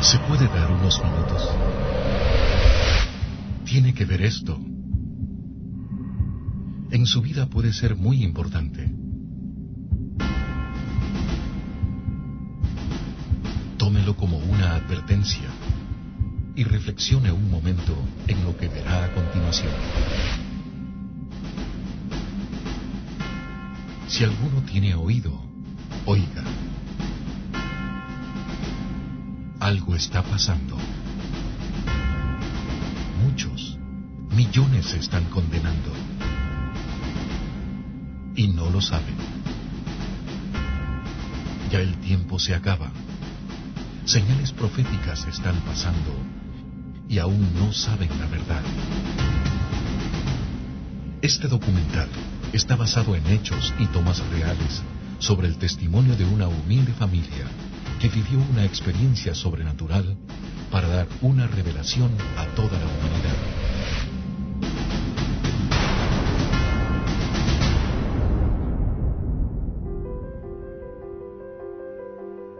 ¿Se puede dar unos minutos? Tiene que ver esto. En su vida puede ser muy importante. Tómelo como una advertencia y reflexione un momento en lo que verá a continuación. Si alguno tiene oído, oiga. Algo está pasando. Muchos, millones se están condenando. Y no lo saben. Ya el tiempo se acaba. Señales proféticas están pasando y aún no saben la verdad. Este documental está basado en hechos y tomas reales sobre el testimonio de una humilde familia que vivió una experiencia sobrenatural para dar una revelación a toda la humanidad.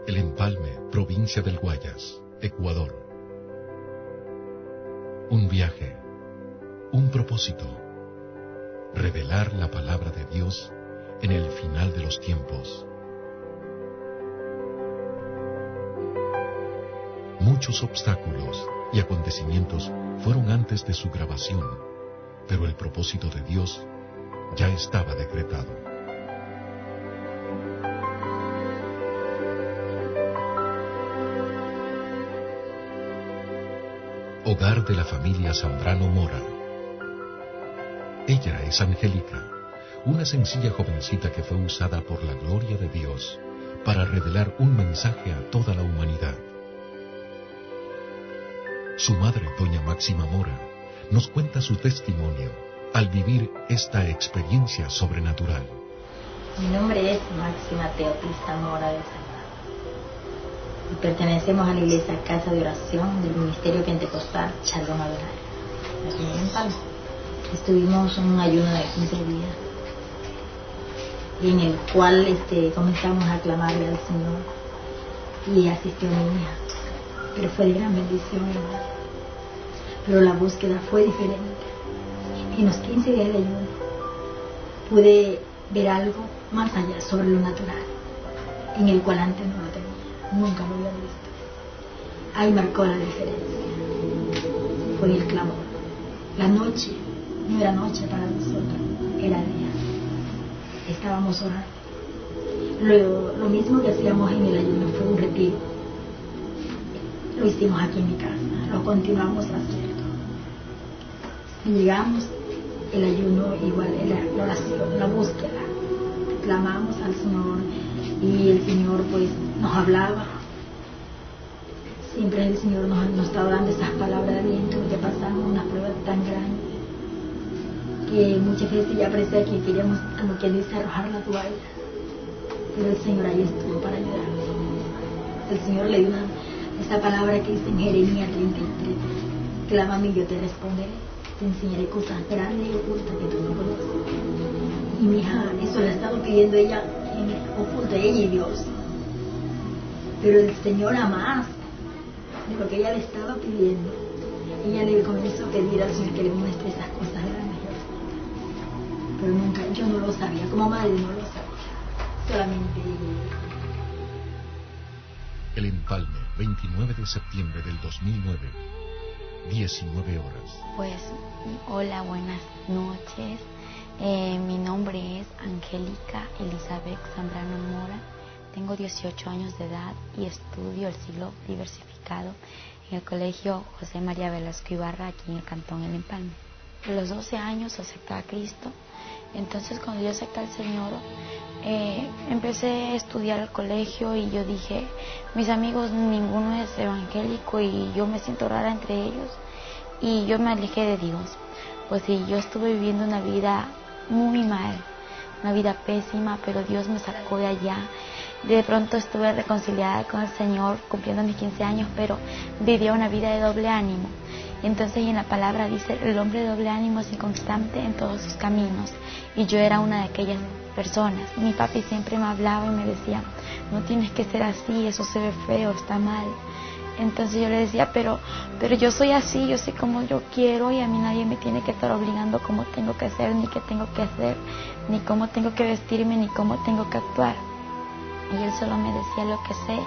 El Empalme, provincia del Guayas, Ecuador. Un viaje, un propósito, revelar la palabra de Dios en el final de los tiempos. Muchos obstáculos y acontecimientos fueron antes de su grabación, pero el propósito de Dios ya estaba decretado. Hogar de la familia Zambrano Mora. Ella es Angélica, una sencilla jovencita que fue usada por la gloria de Dios para revelar un mensaje a toda la humanidad. Su madre, doña Máxima Mora, nos cuenta su testimonio al vivir esta experiencia sobrenatural. Mi nombre es Máxima Teotista Mora de Salvador. Y pertenecemos a la iglesia Casa de Oración del Ministerio Pentecostal Shalom Adonai, en. Estuvimos en un ayuno de 15 días en el cual este, comenzamos a clamarle al Señor y asistió mi hija pero fue de gran bendición. Pero la búsqueda fue diferente. En los 15 días de ayuno pude ver algo más allá sobre lo natural, en el cual antes no lo tenía, nunca lo había visto. Ahí marcó la diferencia. Fue el clamor. La noche no era noche para nosotros, era día. Estábamos orando. Lo, lo mismo que hacíamos en el ayuno fue un retiro lo hicimos aquí en mi casa, lo continuamos haciendo. Llegamos, el ayuno igual, la oración, la búsqueda, clamamos al Señor y el Señor pues nos hablaba. Siempre el Señor nos, nos estaba dando esas palabras de aliento que pasamos una prueba tan grande que muchas veces ya parecía que queríamos, como quien dice, arrojar la toalla. Pero el Señor ahí estuvo para ayudarnos. El Señor le dio una esta palabra que dice en Jeremías 33, clámame y yo te responderé, te enseñaré cosas grandes y ocultas que tú no conoces. Y mi hija, eso le ha estado pidiendo ella, en oculta ella y Dios. Pero el Señor a más de lo que ella le estaba pidiendo, ella le comenzó a pedir al Señor que le muestre esas cosas grandes. Pero nunca, yo no lo sabía, como madre no lo sabía, solamente El empalme 29 de septiembre del 2009, 19 horas. Pues, hola, buenas noches. Eh, mi nombre es Angélica Elizabeth Zambrano Mora. Tengo 18 años de edad y estudio el siglo diversificado en el Colegio José María Velasco Ibarra, aquí en el Cantón El Empalme. A los 12 años acepté a Cristo. Entonces, cuando yo acepté al Señor, eh, empecé a estudiar al colegio y yo dije, mis amigos ninguno es evangélico y yo me siento rara entre ellos y yo me alejé de Dios. Pues sí, yo estuve viviendo una vida muy mal, una vida pésima, pero Dios me sacó de allá. De pronto estuve reconciliada con el Señor cumpliendo mis 15 años, pero vivía una vida de doble ánimo. Entonces en la palabra dice, el hombre doble ánimo es inconstante en todos sus caminos. Y yo era una de aquellas personas. Mi papi siempre me hablaba y me decía, no tienes que ser así, eso se ve feo, está mal. Entonces yo le decía, pero, pero yo soy así, yo sé como yo quiero y a mí nadie me tiene que estar obligando cómo tengo que hacer, ni qué tengo que hacer, ni cómo tengo que vestirme, ni cómo tengo que actuar. Y él solo me decía lo que sé,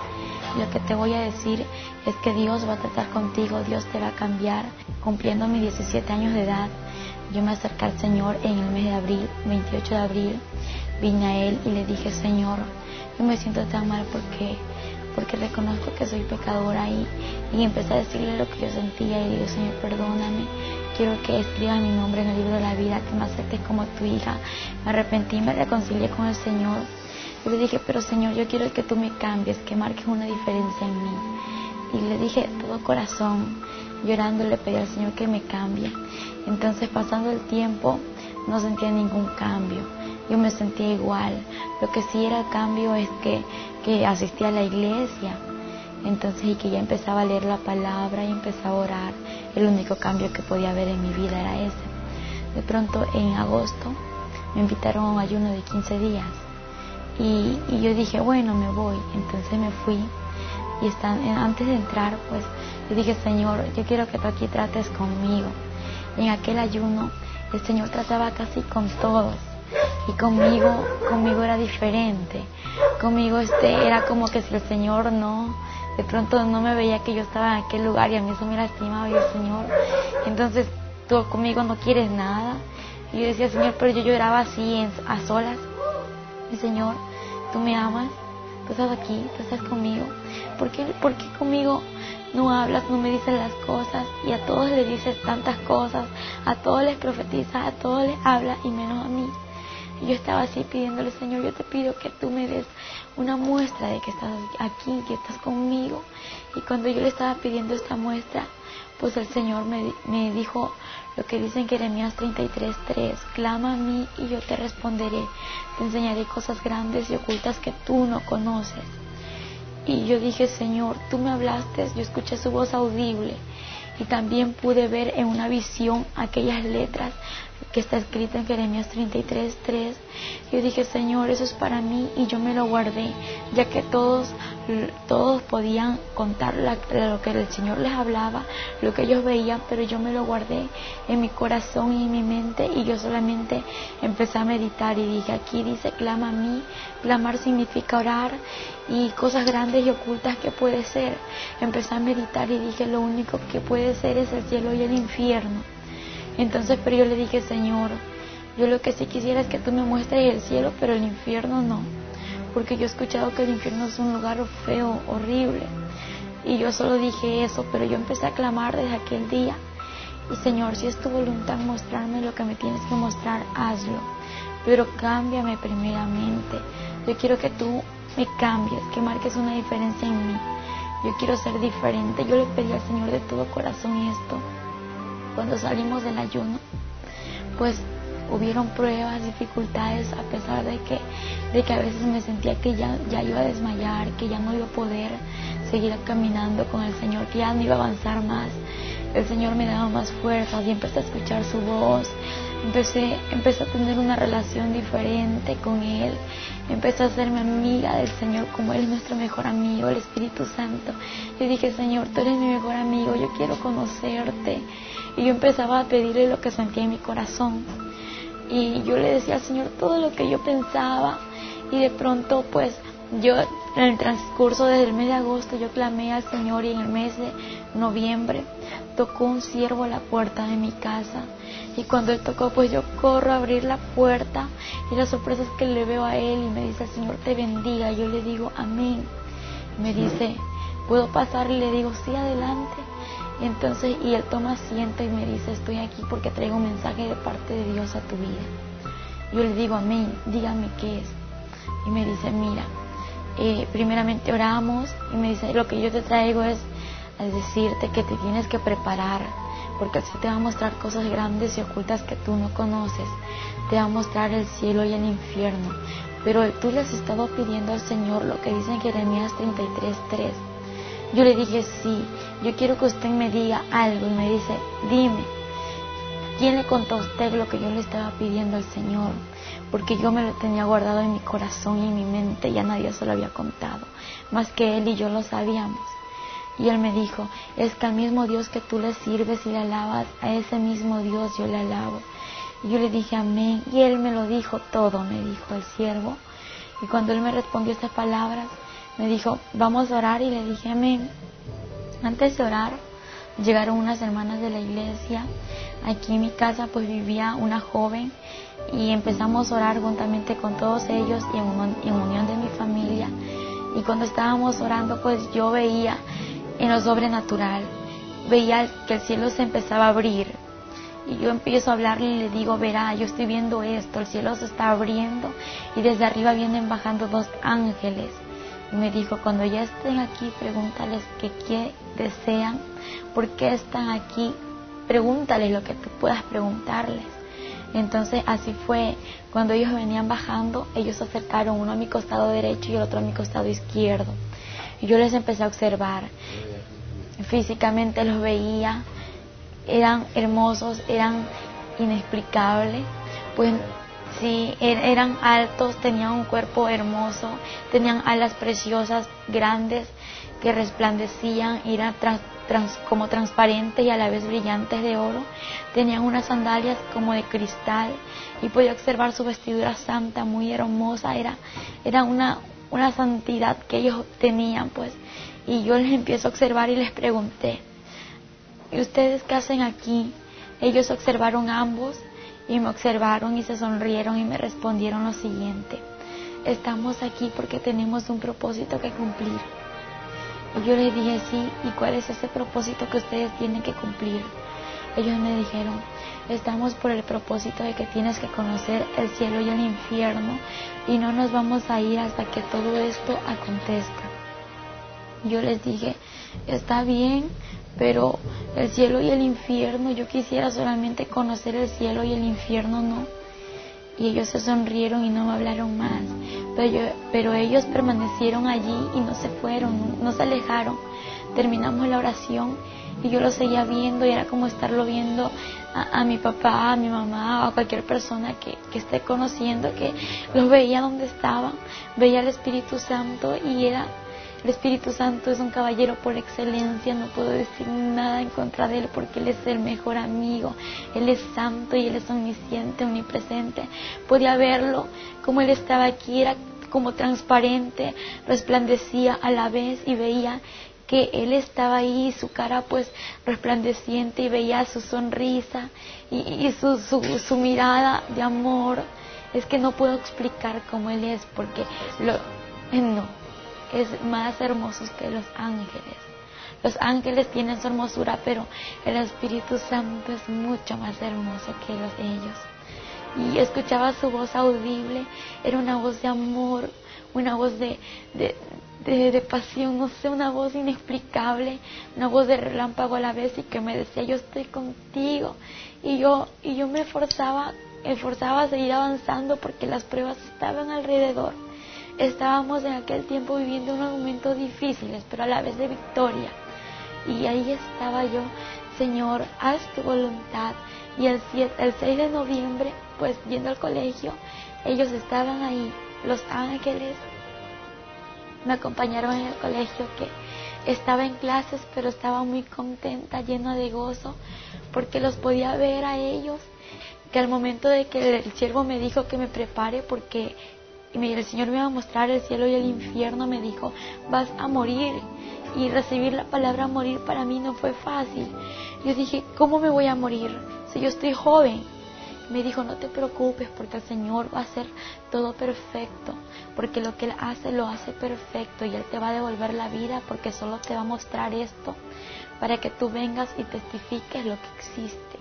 lo que te voy a decir es que Dios va a tratar contigo, Dios te va a cambiar. Cumpliendo mis 17 años de edad, yo me acerqué al Señor en el mes de abril, 28 de abril, vine a Él y le dije, Señor, yo me siento tan mal porque porque reconozco que soy pecadora y, y empecé a decirle lo que yo sentía y digo, Señor, perdóname, quiero que escribas mi nombre en el libro de la vida, que me aceptes como tu hija. Me arrepentí, me reconcilié con el Señor. Y le dije, pero Señor, yo quiero que tú me cambies, que marques una diferencia en mí. Y le dije, todo corazón, llorando, le pedí al Señor que me cambie. Entonces, pasando el tiempo, no sentía ningún cambio yo me sentía igual. Lo que sí era cambio es que, que asistía a la iglesia. Entonces, y que ya empezaba a leer la palabra y empezaba a orar. El único cambio que podía haber en mi vida era ese. De pronto, en agosto, me invitaron a un ayuno de 15 días. Y, y yo dije, bueno, me voy. Entonces me fui. Y están, antes de entrar, pues, yo dije, Señor, yo quiero que tú aquí trates conmigo. Y en aquel ayuno, el Señor trataba casi con todos y conmigo conmigo era diferente conmigo este era como que si el Señor no de pronto no me veía que yo estaba en aquel lugar y a mí eso me lastimaba y el Señor entonces tú conmigo no quieres nada y yo decía Señor pero yo lloraba así en, a solas y Señor tú me amas tú estás aquí tú estás conmigo. ¿por qué, ¿por qué conmigo no hablas, no me dices las cosas y a todos les dices tantas cosas, a todos les profetizas, a todos les hablas y menos a mí. Yo estaba así pidiéndole, Señor, yo te pido que tú me des una muestra de que estás aquí, que estás conmigo. Y cuando yo le estaba pidiendo esta muestra, pues el Señor me, me dijo lo que dice en Jeremías 33:3, clama a mí y yo te responderé, te enseñaré cosas grandes y ocultas que tú no conoces. Y yo dije, Señor, tú me hablaste, yo escuché su voz audible y también pude ver en una visión aquellas letras que está escrita en Jeremías 33, 3. Yo dije, Señor, eso es para mí y yo me lo guardé, ya que todos, todos podían contar lo que el Señor les hablaba, lo que ellos veían, pero yo me lo guardé en mi corazón y en mi mente y yo solamente empecé a meditar y dije, aquí dice, clama a mí, clamar significa orar y cosas grandes y ocultas que puede ser. Empecé a meditar y dije, lo único que puede ser es el cielo y el infierno. Entonces, pero yo le dije, Señor, yo lo que sí quisiera es que tú me muestres el cielo, pero el infierno no. Porque yo he escuchado que el infierno es un lugar feo, horrible. Y yo solo dije eso, pero yo empecé a clamar desde aquel día. Y Señor, si es tu voluntad mostrarme lo que me tienes que mostrar, hazlo. Pero cámbiame primeramente. Yo quiero que tú me cambies, que marques una diferencia en mí. Yo quiero ser diferente. Yo le pedí al Señor de todo corazón esto cuando salimos del ayuno, pues hubieron pruebas, dificultades, a pesar de que, de que a veces me sentía que ya, ya iba a desmayar, que ya no iba a poder seguir caminando con el Señor, que ya no iba a avanzar más. El Señor me daba más fuerzas y empecé a escuchar su voz. Empecé, empecé a tener una relación diferente con Él. Empecé a hacerme amiga del Señor como Él es nuestro mejor amigo, el Espíritu Santo. Yo dije, Señor, tú eres mi mejor amigo, yo quiero conocerte. Y yo empezaba a pedirle lo que sentía en mi corazón. Y yo le decía al Señor todo lo que yo pensaba. Y de pronto, pues, yo en el transcurso desde el mes de agosto, yo clamé al Señor y en el mes de noviembre tocó un siervo a la puerta de mi casa. Y cuando él tocó, pues yo corro a abrir la puerta y la sorpresa es que le veo a él y me dice, Señor te bendiga. Yo le digo, amén. Me dice, ¿puedo pasar? Y le digo, sí, adelante. Entonces, y él toma asiento y me dice, estoy aquí porque traigo un mensaje de parte de Dios a tu vida. Yo le digo, amén, dígame qué es. Y me dice, mira, eh, primeramente oramos y me dice, lo que yo te traigo es, decirte que te tienes que preparar, porque así te va a mostrar cosas grandes y ocultas que tú no conoces. Te va a mostrar el cielo y el infierno. Pero tú le has estado pidiendo al Señor lo que dice en Jeremías 33.3 yo le dije, sí, yo quiero que usted me diga algo. Y me dice, dime, ¿quién le contó a usted lo que yo le estaba pidiendo al Señor? Porque yo me lo tenía guardado en mi corazón y en mi mente, ya nadie se lo había contado, más que él y yo lo sabíamos. Y él me dijo, es que al mismo Dios que tú le sirves y le alabas, a ese mismo Dios yo le alabo. Y yo le dije, amén. Y él me lo dijo todo, me dijo el siervo. Y cuando él me respondió estas palabras, me dijo, vamos a orar y le dije, amén. Antes de orar, llegaron unas hermanas de la iglesia. Aquí en mi casa pues vivía una joven y empezamos a orar juntamente con todos ellos y en, unión de mi familia. Y cuando estábamos orando pues yo veía en lo sobrenatural. Veía que el cielo se empezaba a abrir. Y yo empiezo a hablarle y le digo, verá, yo estoy viendo esto, el cielo se está abriendo y desde arriba vienen bajando dos ángeles. Y me dijo, cuando ya estén aquí, pregúntales qué desean, por qué están aquí, pregúntales lo que tú puedas preguntarles. Entonces así fue, cuando ellos venían bajando, ellos se acercaron uno a mi costado derecho y el otro a mi costado izquierdo. Y yo les empecé a observar. Físicamente los veía, eran hermosos, eran inexplicables. Pues sí, er, eran altos, tenían un cuerpo hermoso, tenían alas preciosas, grandes, que resplandecían, eran como transparentes y a la vez brillantes de oro. Tenían unas sandalias como de cristal y podía observar su vestidura santa, muy hermosa. Era, era una, una santidad que ellos tenían, pues. Y yo les empiezo a observar y les pregunté, ¿y ustedes qué hacen aquí? Ellos observaron ambos y me observaron y se sonrieron y me respondieron lo siguiente, estamos aquí porque tenemos un propósito que cumplir. Yo les dije, sí, ¿y cuál es ese propósito que ustedes tienen que cumplir? Ellos me dijeron, estamos por el propósito de que tienes que conocer el cielo y el infierno y no nos vamos a ir hasta que todo esto acontezca. Yo les dije, está bien, pero el cielo y el infierno, yo quisiera solamente conocer el cielo y el infierno no. Y ellos se sonrieron y no me hablaron más. Pero, pero ellos permanecieron allí y no se fueron, no se alejaron. Terminamos la oración y yo lo seguía viendo y era como estarlo viendo a, mi papá, a mi mamá, a cualquier persona que, que, esté conociendo, que los veía donde estaban, veía al Espíritu Santo y era, el Espíritu Santo es un caballero por excelencia, no puedo decir nada en contra de él porque él es el mejor amigo, él es santo y él es omnisciente, omnipresente, podía verlo como él estaba aquí, era como transparente, resplandecía a la vez y veía que él estaba ahí, su cara pues resplandeciente y veía su sonrisa y, su, su, mirada de amor. Es que no puedo explicar cómo él es porque lo, no, es más hermoso que los ángeles. Los ángeles tienen su hermosura, pero el Espíritu Santo es mucho más hermoso que los ellos. Y escuchaba su voz audible, era una voz de amor, una voz de, de, pasión, no sé, una voz inexplicable, una voz de relámpago a la vez y que me decía, yo estoy contigo. Y yo, y yo me esforzaba, esforzaba a seguir avanzando porque las pruebas estaban alrededor. Estábamos en aquel tiempo viviendo unos momentos difíciles, pero a la vez de victoria. Y ahí estaba yo, Señor, haz tu voluntad. Y el, el 6 de noviembre, pues yendo al colegio, ellos estaban ahí, los ángeles me acompañaron en el colegio que estaba en clases pero estaba muy contenta, llena de gozo, porque los podía ver a ellos, que al momento de que el siervo me dijo que me prepare porque el Señor me iba a mostrar el cielo y el infierno, me dijo, vas a morir. Y recibir la palabra morir para mí no fue fácil. Yo dije, ¿cómo me voy a morir si yo estoy joven? Me dijo, no te preocupes porque el Señor va a hacer todo perfecto, porque lo que Él hace lo hace perfecto y Él te va a devolver la vida porque solo te va a mostrar esto para que tú vengas y testifiques lo que existe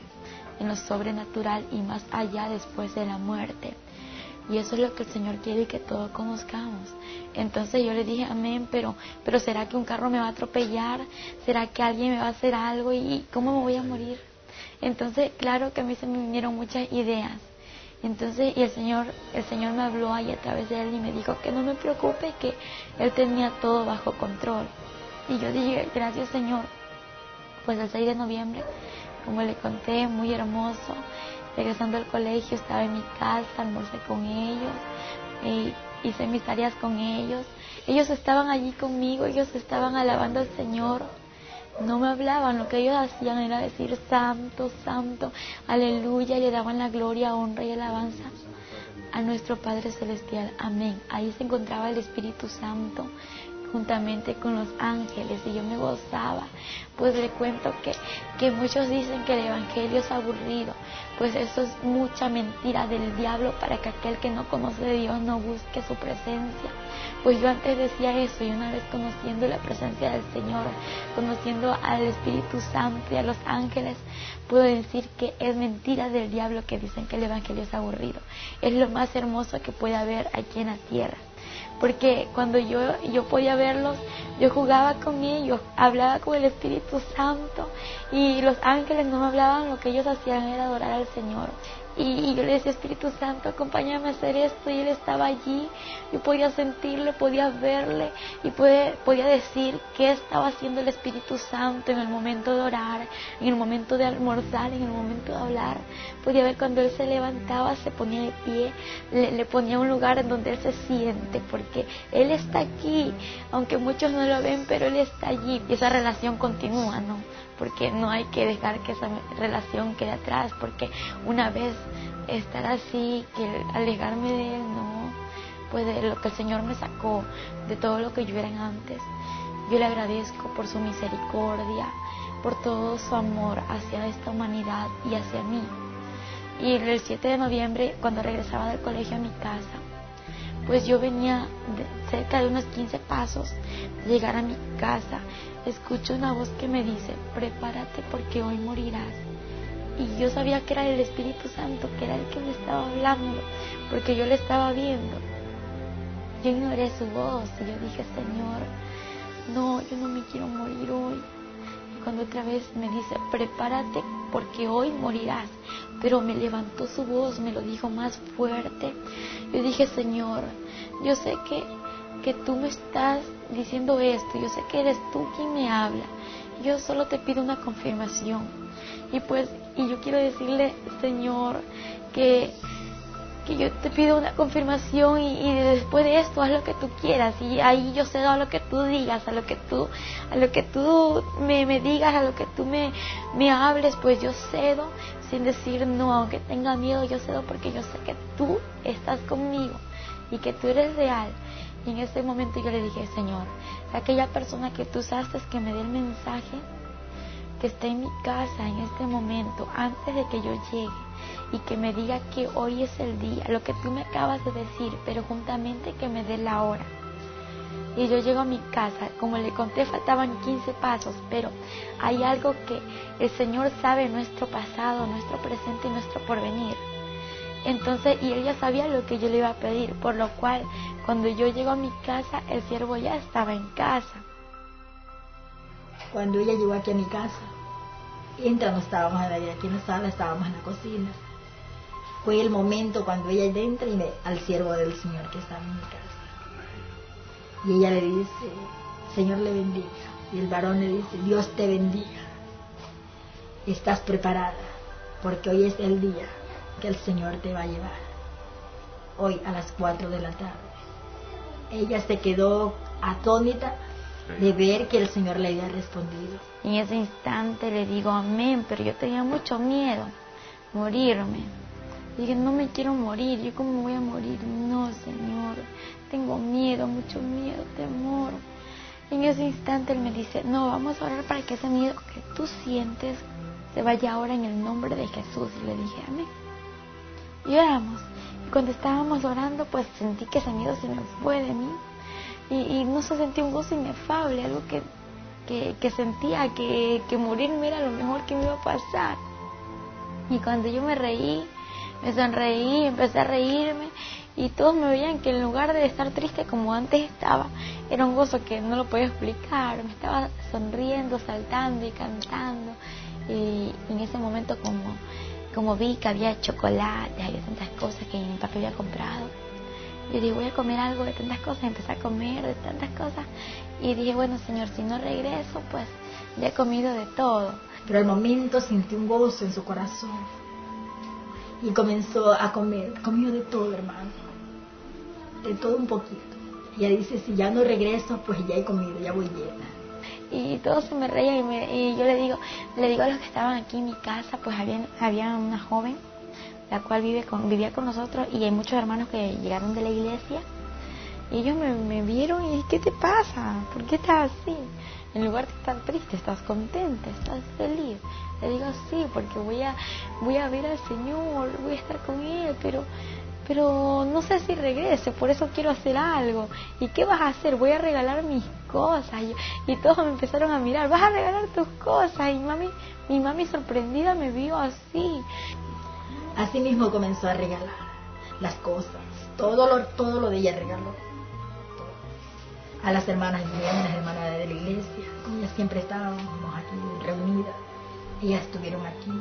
en lo sobrenatural y más allá después de la muerte. Y eso es lo que el Señor quiere que todos conozcamos. Entonces yo le dije, amén, pero, pero ¿será que un carro me va a atropellar? ¿Será que alguien me va a hacer algo? ¿Y cómo me voy a morir? Entonces, claro que a mí se me vinieron muchas ideas. Entonces, y el Señor, el Señor me habló ahí a través de él y me dijo que no me preocupe, que Él tenía todo bajo control. Y yo dije, gracias Señor. Pues el 6 de noviembre, como le conté, muy hermoso. Regresando al colegio, estaba en mi casa, almorcé con ellos, hice mis tareas con ellos ellos estaban allí conmigo, ellos estaban alabando al Señor. No me hablaban, lo que ellos hacían era decir santo, santo, aleluya, le daban la gloria, honra y alabanza a nuestro Padre Celestial. Amén. Ahí se encontraba el Espíritu Santo juntamente con los ángeles y yo me gozaba. Pues le cuento que, que muchos dicen que el Evangelio es aburrido, pues eso es mucha mentira del diablo para que aquel que no conoce de Dios no busque su presencia. Pues yo antes decía eso y una vez conociendo la presencia del Señor, conociendo al Espíritu Santo y a los ángeles, puedo decir que es mentira del diablo que dicen que el Evangelio es aburrido. Es lo más hermoso que puede haber aquí en la tierra porque cuando yo, yo podía verlos, yo jugaba con ellos, hablaba con el Espíritu Santo y los ángeles no me hablaban, lo que ellos hacían era adorar al Señor. Y, yo le decía, Espíritu Santo, acompáñame a hacer esto. Y Él estaba allí, yo podía sentirle, podía verle y podía decir qué estaba haciendo el Espíritu Santo en el momento de orar, en el momento de almorzar, en el momento de hablar. Podía ver cuando Él se levantaba, se ponía de pie, le, le ponía un lugar en donde Él se siente, porque Él está aquí, aunque muchos no lo ven, pero Él está allí y esa relación continúa, ¿no? porque no hay que dejar que esa relación quede atrás, porque una vez estar así, que alejarme de él, no, pues de lo que el Señor me sacó, de todo lo que yo era antes. Yo le agradezco por su misericordia, por todo su amor hacia esta humanidad y hacia mí. Y el 7 de noviembre, cuando regresaba del colegio a mi casa, pues yo venía cerca de unos 15 pasos de llegar a mi casa escucho una voz que me dice, prepárate porque hoy morirás. Y yo sabía que era el Espíritu Santo, que era el que me estaba hablando, porque yo le estaba viendo. Yo ignoré su voz y yo dije, Señor, no, yo no me quiero morir hoy. Y cuando otra vez me dice, prepárate porque hoy morirás. Pero me levantó su voz, me lo dijo más fuerte. Yo dije, Señor, yo sé que que tú me estás diciendo esto, yo sé que eres tú quien me habla, yo solo te pido una confirmación. Y pues, y yo quiero decirle, Señor, que, que yo te pido una confirmación y, después de esto haz lo que tú quieras y ahí yo cedo a lo que tú digas, a lo que tú, a lo que tú me, me digas, a lo que tú me, me hables, pues yo cedo sin decir no, aunque tenga miedo, yo cedo porque yo sé que tú estás conmigo y que tú eres real y en ese momento yo le dije, Señor, aquella persona que tú usaste que me dé el mensaje, que esté en mi casa en este momento, antes de que yo llegue, y que me diga que hoy es el día, lo que tú me acabas de decir, pero juntamente que me dé la hora. Y yo llego a mi casa, como le conté, faltaban 15 pasos, pero hay algo que el Señor sabe nuestro pasado, nuestro presente y nuestro porvenir. Entonces, y ella sabía lo que yo le iba a pedir, por lo cual cuando yo llego a mi casa, el siervo ya estaba en casa. Cuando ella llegó aquí a mi casa, entra, no estábamos aquí en la sala, estábamos en la cocina. Fue el momento cuando ella entra y ve al siervo del Señor que estaba en mi casa. Y ella le dice, Señor le bendiga. Y el varón le dice, Dios te bendiga. Estás preparada, porque hoy es el día que el Señor te va a llevar. Hoy a las 4 de la tarde ella se quedó atónita de ver que el Señor le había respondido. En ese instante le digo amén, pero yo tenía mucho miedo, morirme. Dije, no me quiero morir, ¿yo cómo voy a morir? No, Señor, tengo miedo, mucho miedo, temor. En ese instante él me dice, no, vamos a orar para que ese miedo que tú sientes se vaya ahora en el nombre de Jesús. Y le dije, amén. Y oramos cuando estábamos orando, pues sentí que ese miedo se me fue de mí. Y, no se sentía un gozo inefable, algo que, que, sentía que, que morirme era lo mejor que me iba a pasar. Y cuando yo me reí, me sonreí, empecé a reírme y todos me veían que en lugar de estar triste como antes estaba, era un gozo que no lo podía explicar, me estaba sonriendo, saltando y cantando. Y en ese momento como como vi que había chocolate, había tantas cosas que mi papá había comprado, yo dije, voy a comer algo de tantas cosas, empecé a comer de tantas cosas. Y dije, bueno, Señor, si no regreso, pues ya he comido de todo. Pero al momento sentí un gozo en su corazón y comenzó a comer, comió de todo, hermano, de todo un poquito. Ella dice, si ya no regreso, pues ya he comido, ya voy llena. Y todos se me reían y, yo le digo, le digo a los que estaban aquí en mi casa, pues había, había una joven, la cual vive con, vivía con nosotros y hay muchos hermanos que llegaron de la iglesia. Y ellos me, me vieron y ¿qué te pasa? ¿Por qué estás así? En lugar de estar triste, estás contenta, estás feliz. Le digo, sí, porque voy a, voy a ver al Señor, voy a estar con Él, pero pero no sé si regrese, por eso quiero hacer algo. ¿Y qué vas a hacer? Voy a regalar mis cosas. Y, todos me empezaron a mirar, vas a regalar tus cosas. Y mami, mi mami sorprendida me vio así. Así mismo comenzó a regalar las cosas. Todo lo, todo lo de ella regaló. A las hermanas las hermanas de la iglesia. Ellas siempre estábamos aquí reunidas. Ellas estuvieron aquí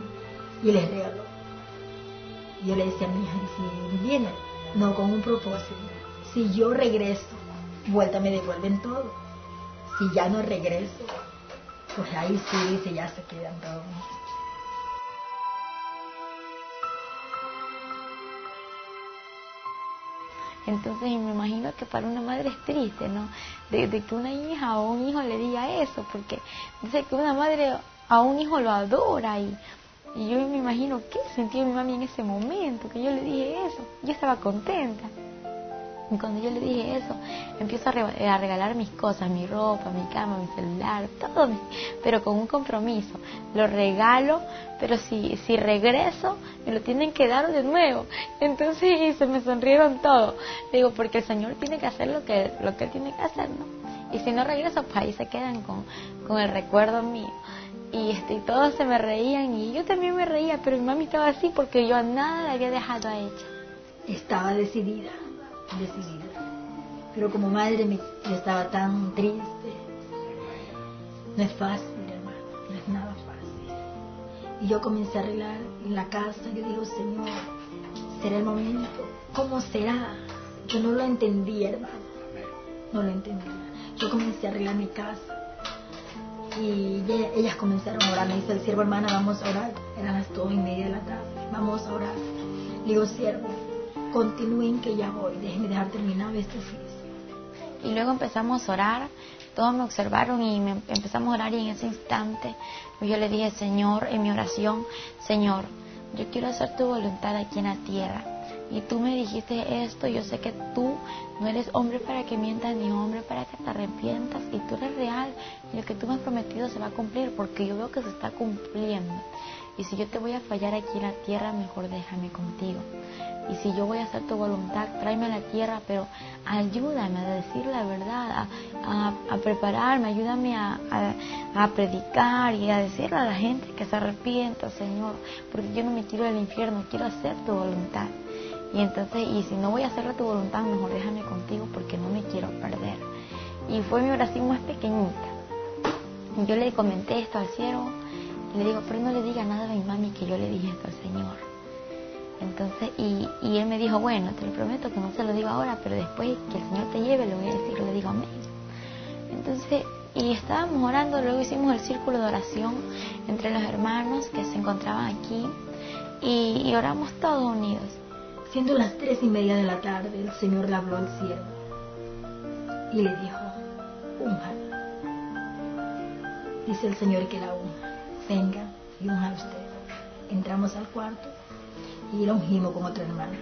y les regaló yo le decía a mi hija, si viene, no con un propósito. Si yo regreso, vuelta me devuelven todo. Si ya no regreso, pues ahí sí, dice, ya se quedan todos. Entonces me imagino que para una madre es triste, ¿no? De, de, que una hija o un hijo le diga eso, porque dice que una madre a un hijo lo adora y y yo me imagino qué sentía mi mami en ese momento, que yo le dije eso. Yo estaba contenta. Y cuando yo le dije eso, empiezo a, regalar mis cosas, mi ropa, mi cama, mi celular, todo, pero con un compromiso. Lo regalo, pero si, si regreso, me lo tienen que dar de nuevo. Entonces se me sonrieron todos. Digo, porque el Señor tiene que hacer lo que, lo que Él tiene que hacer, ¿no? Y si no regreso, pues ahí se quedan con, con el recuerdo mío y este, todos se me reían y yo también me reía, pero mi mami estaba así porque yo a nada la había dejado a ella. Estaba decidida, decidida. Pero como madre me, estaba tan triste. No es fácil, hermano, no es nada fácil. Y yo comencé a arreglar en la casa, yo digo, Señor, será el momento, ¿cómo será? Yo no lo entendía, hermano, no lo entendía. Yo comencé a arreglar mi casa y ellas comenzaron a orar. Me dice el siervo, hermana, vamos a orar. Eran las dos y media de la tarde. Vamos a orar. Le digo, siervo, continúen que ya voy. Déjenme dejar terminado este oficio. Y luego empezamos a orar. Todos me observaron y me empezamos a orar y en ese instante yo le dije, Señor, en mi oración, Señor, yo quiero hacer tu voluntad aquí en la tierra y tú me dijiste esto, yo sé que tú no eres hombre para que mientas ni hombre para que te arrepientas y tú eres real y lo que tú me has prometido se va a cumplir porque yo veo que se está cumpliendo. Y si yo te voy a fallar aquí en la tierra, mejor déjame contigo. Y si yo voy a hacer tu voluntad, tráeme a la tierra, pero ayúdame a decir la verdad, a, prepararme, ayúdame a, a, predicar y a decirle a la gente que se arrepienta, Señor, porque yo no me quiero al infierno, quiero hacer tu voluntad. Y entonces, y si no voy a hacer tu voluntad, mejor déjame contigo porque no me quiero perder. Y fue mi oración más pequeñita. Yo le comenté esto al cielo y le digo, pero no le diga nada a mi mami que yo le dije esto al Señor. Entonces, y, y él me dijo, bueno, te lo prometo que no se lo digo ahora, pero después que el Señor te lleve, le voy a decir, le digo amén. Entonces, y estábamos orando, luego hicimos el círculo de oración entre los hermanos que se encontraban aquí y, y oramos todos unidos. Siendo las tres y media de la tarde, el Señor le habló al siervo y le dijo, unja. Dice el Señor que la unja. Venga y unja usted. Entramos al cuarto y la ungimos con otra hermana.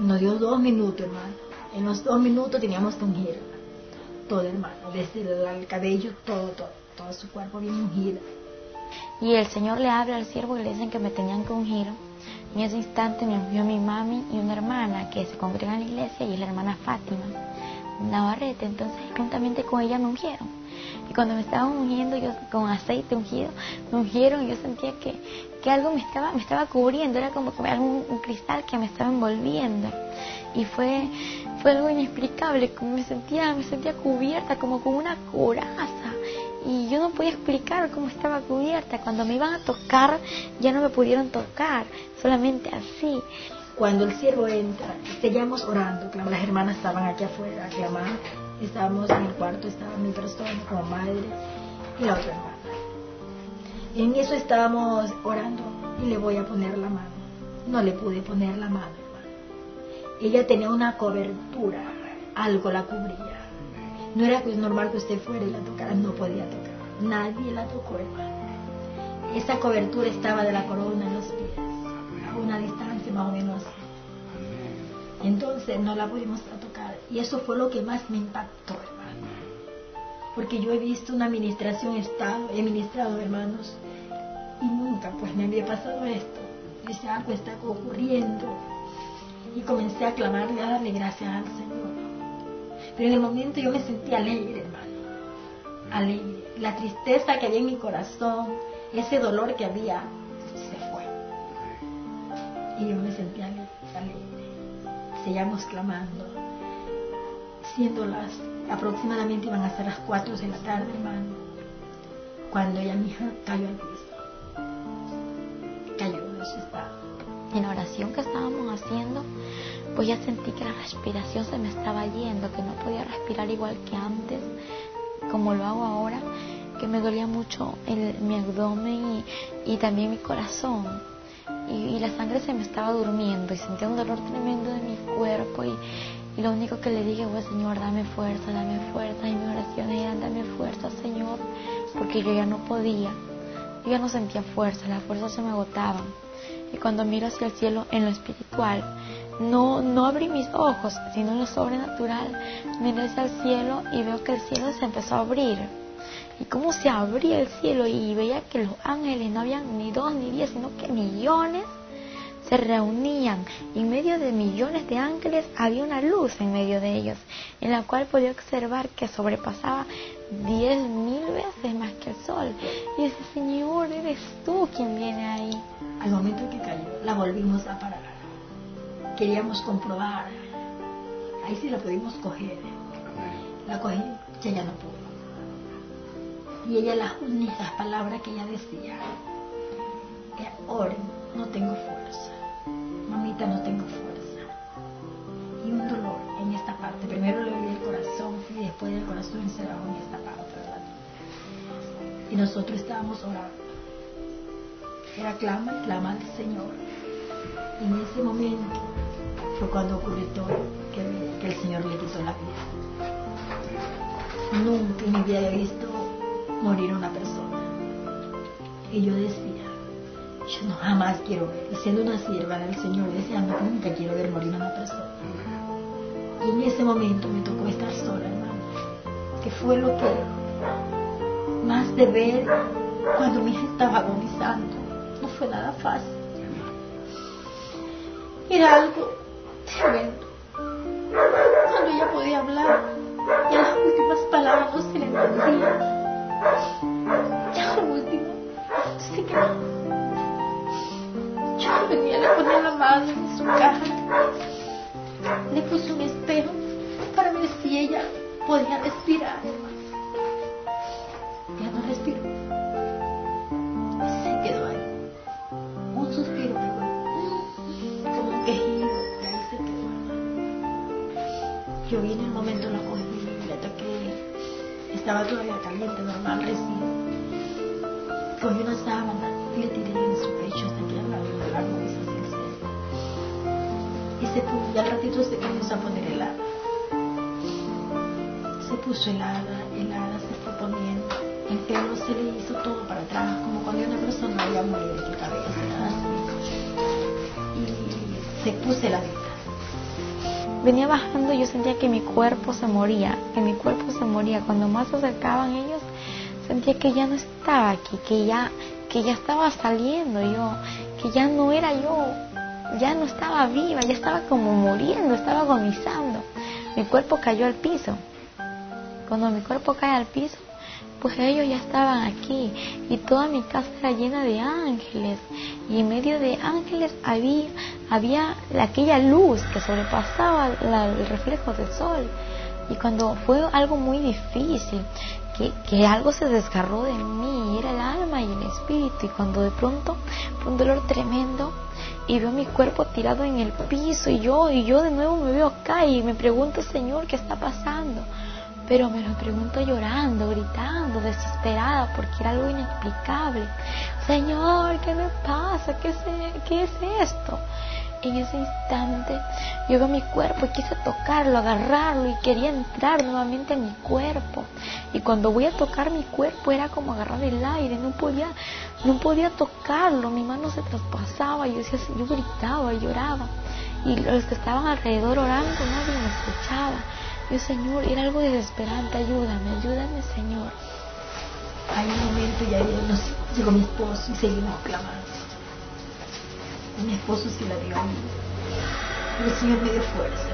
Nos dio dos minutos, hermano. En los dos minutos teníamos que ungir. Todo, hermano. Desde el, cabello, todo, todo. Todo su cuerpo bien ungido. Y el Señor le habla al siervo y le dicen que me tenían que ungir en ese instante me envió mi mami y una hermana que se congrega en la iglesia y es la hermana Fátima Navarrete. Entonces, juntamente con ella me ungieron. Y cuando me estaban ungiendo, yo con aceite ungido, me ungieron y yo sentía que, que algo me estaba, me estaba cubriendo, era como algún un cristal que me estaba envolviendo. Y fue, fue algo inexplicable, como me sentía, me sentía cubierta, como con una coraza y yo no podía explicar cómo estaba cubierta. Cuando me iban a tocar, ya no me pudieron tocar, solamente así. Cuando el siervo entra, seguíamos orando, las hermanas estaban aquí afuera clamando, estábamos en el cuarto, estaba mi persona como madre y la otra hermana. En eso estábamos orando y le voy a poner la mano. No le pude poner la mano, hermano. Ella tenía una cobertura, algo la cubría No era pues normal que usted fuera y la tocara, no podía tocar. Nadie la tocó, hermano. Esa cobertura estaba de la corona en los pies, a una distancia más o menos. Entonces no la pudimos tocar. Y eso fue lo que más me impactó, hermano. Porque yo he visto una administración, estado, he ministrado, hermanos, y nunca pues me había pasado esto. Dice, algo está ocurriendo. Y comencé a clamarle, a darle gracias al Señor. Pero en el momento yo me sentí alegre, hermano. Alegre. La tristeza que había en mi corazón, ese dolor que había, se fue. Y yo me sentí alegre. Seguíamos clamando. Siendo las, aproximadamente iban a ser las 4 de la tarde, hermano. Cuando ella, mi hija, cayó al piso. Cayó en su estado. En la oración que estábamos haciendo, pues ya sentí que la respiración se me estaba yendo, que no podía respirar igual que antes, como lo hago ahora, que me dolía mucho el, mi abdomen y, y también mi corazón. Y, la sangre se me estaba durmiendo y sentía un dolor tremendo de mi cuerpo y, y lo único que le dije fue, Señor, dame fuerza, dame fuerza. Y mi oración era, dame fuerza, Señor, porque yo ya no podía. Yo ya no sentía fuerza, las fuerzas se me agotaban. Y cuando miro hacia el cielo en lo espiritual, no, no abrí mis ojos, sino lo sobrenatural. Miré hacia el cielo y veo que el cielo se empezó a abrir. Y cómo se abría el cielo y veía que los ángeles no habían ni dos ni diez, sino que millones se reunían. Y en medio de millones de ángeles había una luz en medio de ellos, en la cual podía observar que sobrepasaba diez mil veces más que el sol. Y ese Señor, eres tú quien viene ahí. Al momento que cayó, la volvimos a parar. Queríamos comprobar. Ahí sí la pudimos coger. La cogí, ya ya no pudo. Y ella las únicas palabras que ella decía era, oren, no tengo fuerza. Mamita, no tengo fuerza. Y un dolor en esta parte. Primero le dolía el corazón y después del corazón se en esta parte, ¿verdad? Y nosotros estábamos orando. Era clama y clama al Señor. Y en ese momento cuando ocurrió todo, que, el Señor le quitó la vida. Nunca en mi vida había visto morir a una persona. Y yo decía, yo no jamás quiero ver, y siendo una sierva del Señor, deseando que nunca quiero ver morir a una persona. Y en ese momento me tocó estar sola, hermano, que fue lo que más de ver cuando mi hija estaba agonizando, no fue nada fácil. Era algo tremendo. Cuando ella podía hablar, ya las últimas palabras no se le entendían. Ya lo último, se quedó. Yo venía, le ponía la mano en su caja, le puse un espejo para ver si ella podía respirar. Estaba todavía caliente, normal, recién. Cogí una sábana y le tiré en su pecho hasta que la la luz hacia el cielo. Y se puso, y al ratito se comenzó a poner helada. Se puso helada, helada, se fue poniendo. El pelo se le hizo todo para atrás, como cuando una persona había muerto de cabeza, así. Y se puso heladita. Venía bajando y yo sentía que mi cuerpo se moría, que mi cuerpo se moría. Cuando más se acercaban ellos, sentía que ya no estaba aquí, que ya, que ya estaba saliendo yo, que ya no era yo, ya no estaba viva, ya estaba como muriendo, estaba agonizando. Mi cuerpo cayó al piso. Cuando mi cuerpo cae al piso, pues ellos ya estaban aquí y toda mi casa era llena de ángeles y en medio de ángeles había, había aquella luz que sobrepasaba la, el reflejo del sol. Y cuando fue algo muy difícil, que, que, algo se desgarró de mí, era el alma y el espíritu, y cuando de pronto fue un dolor tremendo y veo mi cuerpo tirado en el piso y yo, y yo de nuevo me veo acá y me pregunto, Señor, ¿qué está pasando? Pero me lo pregunto llorando, gritando, desesperada, porque era algo inexplicable. Señor, ¿qué me pasa? ¿Qué es, qué es esto? en ese instante yo veo mi cuerpo y quise tocarlo, agarrarlo y quería entrar nuevamente en mi cuerpo. Y cuando voy a tocar mi cuerpo era como agarrar el aire, no podía, no podía tocarlo, mi mano se traspasaba, yo decía, yo gritaba, lloraba. Y los que estaban alrededor orando nadie me escuchaba. Yo, Señor, era algo desesperante, ayúdame, ayúdame, Señor. Hay un momento ya llegó mi esposo y seguimos clamando. Mi esposo sí la dio a mí. El Señor me dio fuerza,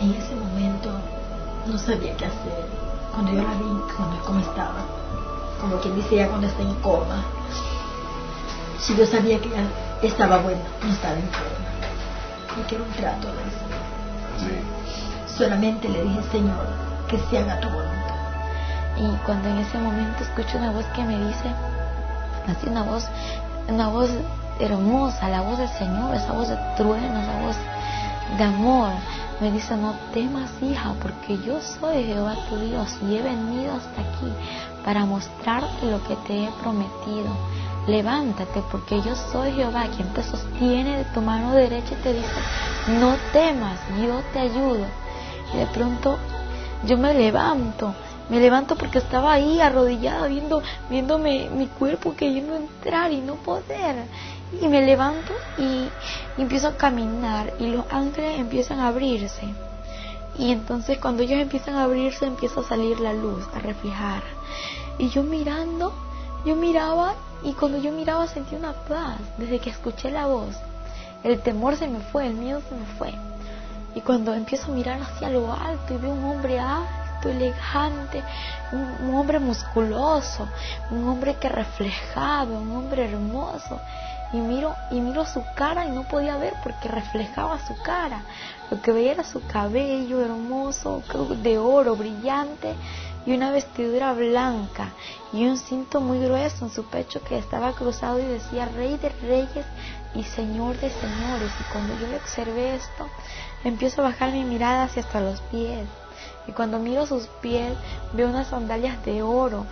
En ese momento no sabía qué hacer. Cuando yo la vi, cuando, cómo estaba, como quien dice ya cuando está en coma. Si yo sabía que ya estaba bueno, no estaba enferma. Y quiero un trato de eso. Solamente le dije, Señor, que se haga tu voluntad. Y cuando en ese momento escucho una voz que me dice, así una voz, una voz hermosa, la voz del Señor, esa voz de trueno, esa voz de amor, me dice, no temas hija, porque yo soy Jehová tu Dios y he venido hasta aquí para mostrarte lo que te he prometido. Levántate porque yo soy Jehová quien te sostiene de tu mano derecha y te dice, no temas, yo te ayudo. Y de pronto yo me levanto me levanto porque estaba ahí arrodillada viendo, viéndome mi cuerpo queriendo entrar y no poder. Y me levanto y, empiezo a caminar y los ángeles empiezan a abrirse. Y entonces cuando ellos empiezan a abrirse empieza a salir la luz, a reflejar. Y yo mirando, yo miraba y cuando yo miraba sentí una paz desde que escuché la voz. El temor se me fue, el miedo se me fue. Y cuando empiezo a mirar hacia lo alto y veo un hombre alto elegante, un, hombre musculoso, un hombre que reflejaba, un hombre hermoso. Y miro, y miro su cara y no podía ver porque reflejaba su cara. Lo que veía era su cabello hermoso, de oro, brillante, y una vestidura blanca y un cinto muy grueso en su pecho que estaba cruzado y decía Rey de Reyes y Señor de Señores. Y cuando yo le observé esto, empiezo a bajar mi mirada hacia hasta los pies y cuando miro sus pies veo unas sandalias de oro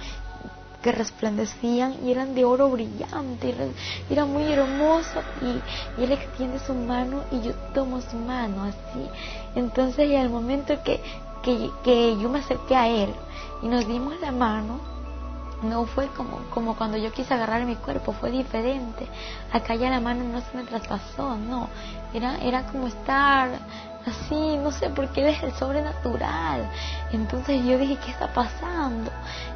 que resplandecían y eran de oro brillante, y era muy hermoso y, él extiende su mano y yo tomo su mano así. Entonces al momento que, que, que yo me acerqué a él y nos dimos la mano, no fue como, como cuando yo quise agarrar mi cuerpo, fue diferente. Acá ya la mano no se me traspasó, no. Era, era como estar así, no sé, porque él es el sobrenatural. Entonces yo dije, ¿qué está pasando?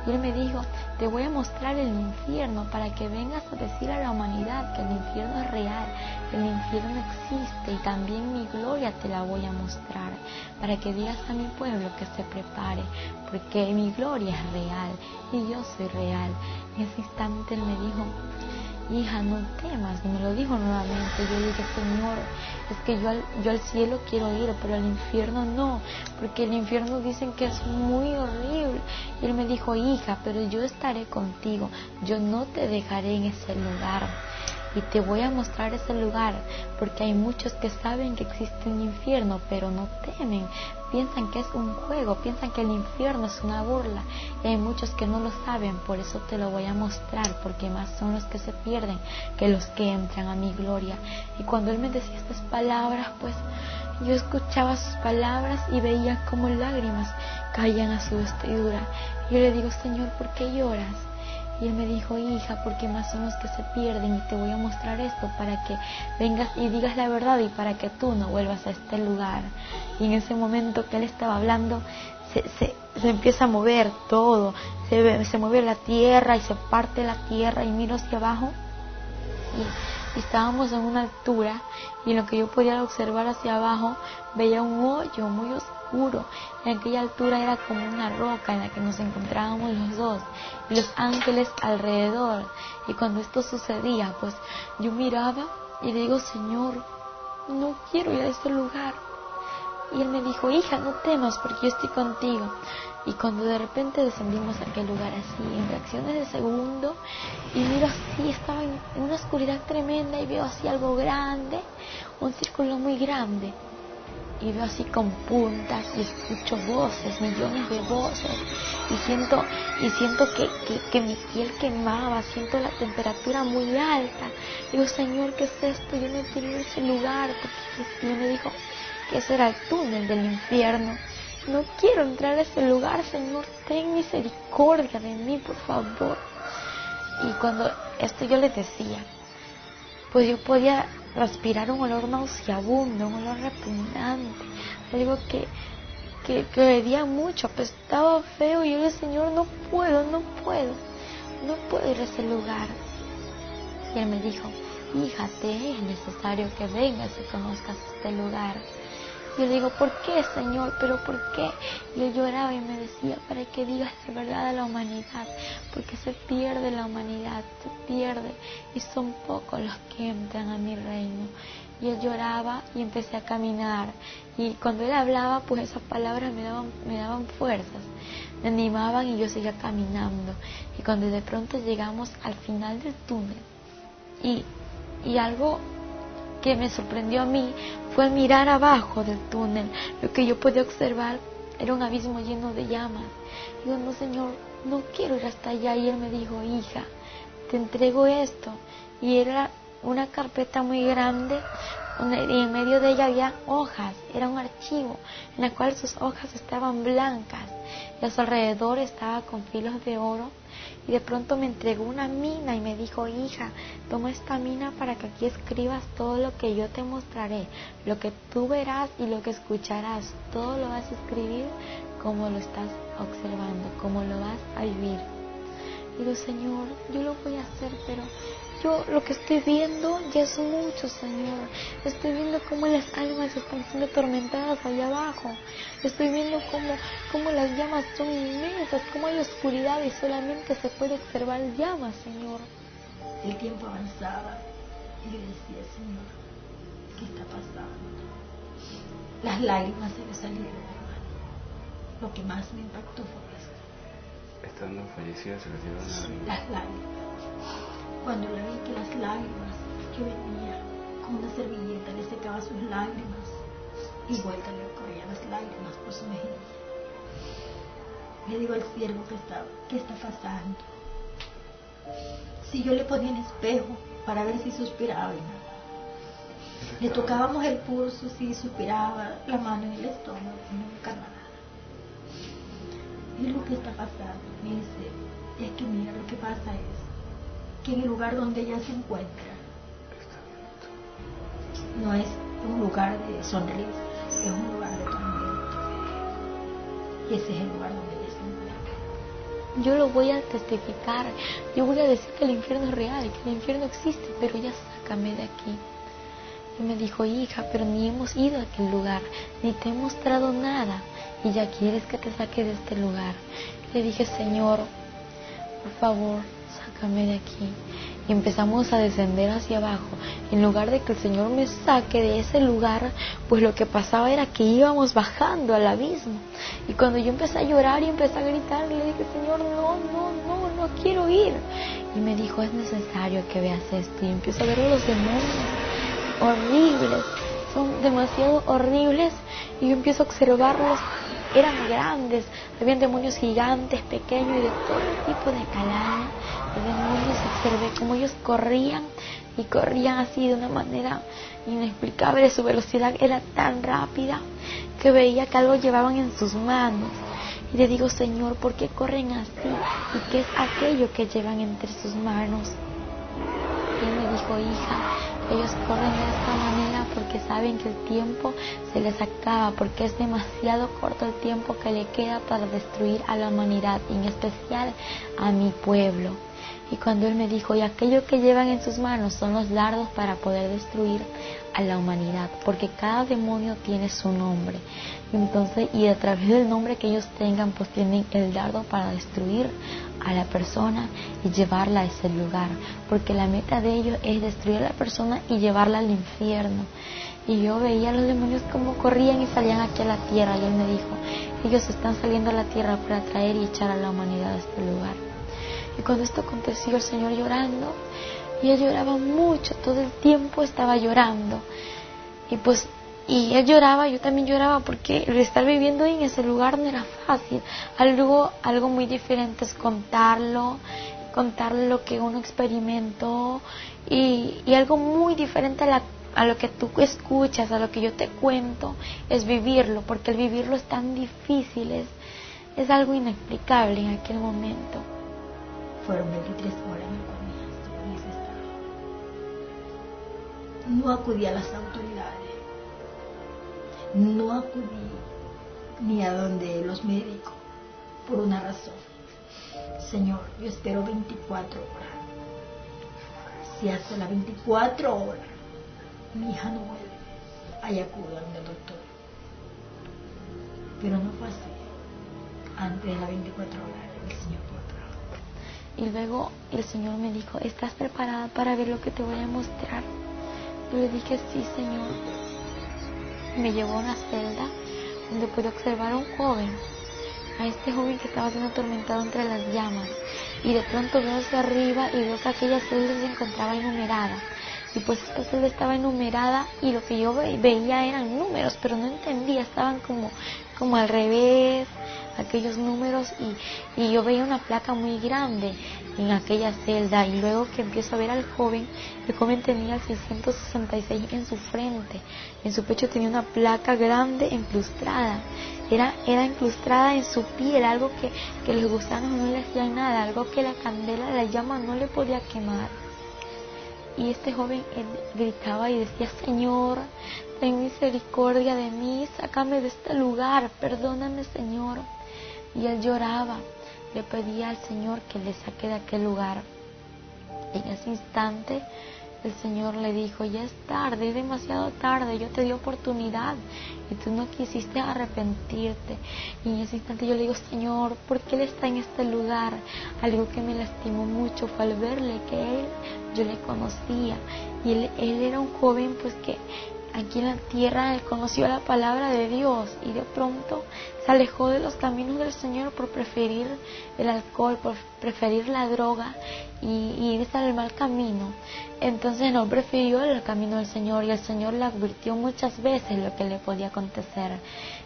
Y él me dijo, te voy a mostrar el infierno para que vengas a decir a la humanidad que el infierno es real, que el infierno existe y también mi gloria te la voy a mostrar, para que digas a mi pueblo que se prepare, porque mi gloria es real y yo soy real. En ese instante él me dijo, hija, no temas. Y me lo dijo nuevamente. Yo dije, Señor, es que yo al, yo al cielo quiero ir, pero al infierno no, porque el infierno dicen que es muy horrible. Y él me dijo, hija, pero yo estaré contigo, yo no te dejaré en ese lugar y te voy a mostrar ese lugar, porque hay muchos que saben que existe un infierno, pero no temen, piensan que es un juego, piensan que el infierno es una burla, y hay muchos que no lo saben, por eso te lo voy a mostrar, porque más son los que se pierden que los que entran a mi gloria. Y cuando él me decía estas palabras, pues yo escuchaba sus palabras y veía como lágrimas caían a su vestidura. Yo le digo, Señor, ¿por qué lloras? Y él me dijo, hija, porque más son los que se pierden y te voy a mostrar esto para que vengas y digas la verdad y para que tú no vuelvas a este lugar. Y en ese momento que él estaba hablando, se, se, se empieza a mover todo, se, se mueve la tierra y se parte la tierra y miro hacia abajo. Y, estábamos en una altura y en lo que yo podía observar hacia abajo veía un hoyo muy oscuro. En aquella altura era como una roca en la que nos encontrábamos los dos los ángeles alrededor. Y cuando esto sucedía, pues yo miraba y le digo, Señor, no quiero ir a este lugar. Y él me dijo, hija, no temas porque yo estoy contigo. Y cuando de repente descendimos a aquel lugar así, en reacciones de segundo, y miro así, estaba en una oscuridad tremenda y veo así algo grande, un círculo muy grande. Y veo así con puntas y escucho voces, millones de voces y siento y siento que, que, mi piel quemaba, siento la temperatura muy alta. Digo, Señor, ¿qué es esto? Yo no he tenido ese lugar porque Dios me dijo que ese era el túnel del infierno. No quiero entrar a ese lugar, Señor, ten misericordia de mí, por favor. Y cuando esto yo les decía, pues yo podía respirar un olor nauseabundo, un olor repugnante, algo que, que, que mucho, estaba feo y yo le dije, Señor, no puedo, no puedo, no puedo ir a ese lugar. Y él me dijo, hija, te es necesario que vengas y conozcas este lugar. Yo le digo, ¿por qué, Señor? ¿Pero por qué? Y él lloraba y me decía, para que digas la verdad a la humanidad, porque se pierde la humanidad, se pierde, y son pocos los que entran a mi reino. Y él lloraba y empecé a caminar. Y cuando él hablaba, pues esas palabras me daban, me daban fuerzas, me animaban y yo seguía caminando. Y cuando de pronto llegamos al final del túnel, y, y algo que me sorprendió a mí fue mirar abajo del túnel. Lo que yo podía observar era un abismo lleno de llamas. Digo, no, Señor, no quiero ir hasta allá. Y él me dijo, hija, te entrego esto. Y era una carpeta muy grande y en medio de ella había hojas, era un archivo en la cual sus hojas estaban blancas y a su alrededor estaba con filos de oro y de pronto me entregó una mina y me dijo, hija, toma esta mina para que aquí escribas todo lo que yo te mostraré, lo que tú verás y lo que escucharás, todo lo vas a escribir como lo estás observando, como lo vas a vivir. Digo, Señor, yo lo voy a hacer, pero yo lo que estoy viendo ya es mucho, Señor. Estoy viendo cómo las almas están siendo atormentadas allá abajo. Estoy viendo cómo, cómo las llamas son inmensas, cómo hay oscuridad y solamente se puede observar llamas, Señor. El tiempo avanzaba y yo decía, Señor, ¿qué está pasando? Las lágrimas se me salieron, Lo que más me impactó fue esto. Estando fallecida se le dieron las lágrimas cuando le vi que las lágrimas que venía con una servilleta le secaba sus lágrimas y vuelta le corrían las lágrimas por su mejilla. Le digo al siervo que estaba, ¿qué está pasando? Si yo le ponía el espejo para ver si suspiraba. Le tocábamos el pulso si suspiraba, la mano en el estómago, nunca nada. Y lo que está pasando, me dice, es que mira, lo que pasa es que en el lugar donde ella se encuentra no es un lugar de sonrisa, es un lugar de tormento. Y ese es el lugar donde ella se encuentra. Yo lo voy a testificar, yo voy a decir que el infierno es real, que el infierno existe, pero ya sácame de aquí. Y me dijo, hija, pero ni hemos ido a aquel lugar, ni te he mostrado nada, y ya quieres que te saque de este lugar. Le dije, Señor, por favor, sácame de aquí. Y empezamos a descender hacia abajo. En lugar de que el Señor me saque de ese lugar, pues lo que pasaba era que íbamos bajando al abismo. Y cuando yo empecé a llorar y empecé a gritar, le dije, Señor, no, no, no, no quiero ir. Y me dijo, es necesario que veas esto. Y empiezo a ver los demonios horribles. Son demasiado horribles. Y yo empiezo a observarlos eran grandes, habían demonios gigantes, pequeños y de todo tipo de calaña. Demonios observé cómo ellos corrían y corrían así de una manera inexplicable. Su velocidad era tan rápida que veía que algo llevaban en sus manos. Y le digo, Señor, ¿por qué corren así? ¿Y qué es aquello que llevan entre sus manos? Y él me dijo, hija, ellos corren de esta manera porque saben que el tiempo se les acaba, porque es demasiado corto el tiempo que le queda para destruir a la humanidad, en especial a mi pueblo. Y cuando él me dijo, y aquello que llevan en sus manos son los dardos para poder destruir a la humanidad, porque cada demonio tiene su nombre. Entonces, y a través del nombre que ellos tengan, pues tienen el dardo para destruir a la persona y llevarla a ese lugar, porque la meta de ellos es destruir a la persona y llevarla al infierno. Y yo veía a los demonios como corrían y salían aquí a la tierra, y él me dijo, ellos están saliendo a la tierra para traer y echar a la humanidad a este lugar. Y cuando esto aconteció, el Señor llorando, y él lloraba mucho, todo el tiempo estaba llorando. Y pues y él lloraba, yo también lloraba porque estar viviendo en ese lugar no era fácil. Algo, algo muy diferente es contarlo, contarle lo que uno experimentó y, y algo muy diferente a, la, a lo que tú escuchas, a lo que yo te cuento, es vivirlo, porque el vivirlo es tan difícil, es, es algo inexplicable en aquel momento. Fueron 23 horas en ese estado. No acudí a las autoridades no acudí ni a donde los médicos por una razón. Señor, yo espero 24 horas. Si hace las 24 horas mi hija no vuelve, ahí acudo al doctor. Pero no fue así. Antes de las 24 horas el Señor Y luego el Señor me dijo, ¿estás preparada para ver lo que te voy a mostrar? Yo le dije, sí, Señor me llevó a una celda donde pude observar a un joven, a este joven que estaba siendo atormentado entre las llamas. Y de pronto veo hacia arriba y veo que aquella celda se encontraba enumerada. Y pues esta celda estaba enumerada y lo que yo veía eran números, pero no entendía, estaban como, como al revés, aquellos números y, y, yo veía una placa muy grande en aquella celda y luego que empiezo a ver al joven, el joven tenía el 666 en su frente, en su pecho tenía una placa grande incrustada, era, era incrustada en su piel, algo que, que los gusanos no le hacían nada, algo que la candela, la llama no le podía quemar. Y este joven gritaba y decía, Señor, ten misericordia de mí, sácame de este lugar, perdóname Señor. Y él lloraba, le pedía al Señor que le saque de aquel lugar. En ese instante el Señor le dijo, ya es tarde, es demasiado tarde, yo te di oportunidad y tú no quisiste arrepentirte. Y en ese instante yo le digo, Señor, ¿por qué Él está en este lugar? Algo que me lastimó mucho fue al verle que Él, yo le conocía. Y él, él era un joven pues que aquí en la tierra él conoció la palabra de Dios y de pronto se alejó de los caminos del Señor por preferir el alcohol, por preferir la droga y, irse al mal camino. Entonces no prefirió el camino del Señor y el Señor le advirtió muchas veces lo que le podía acontecer.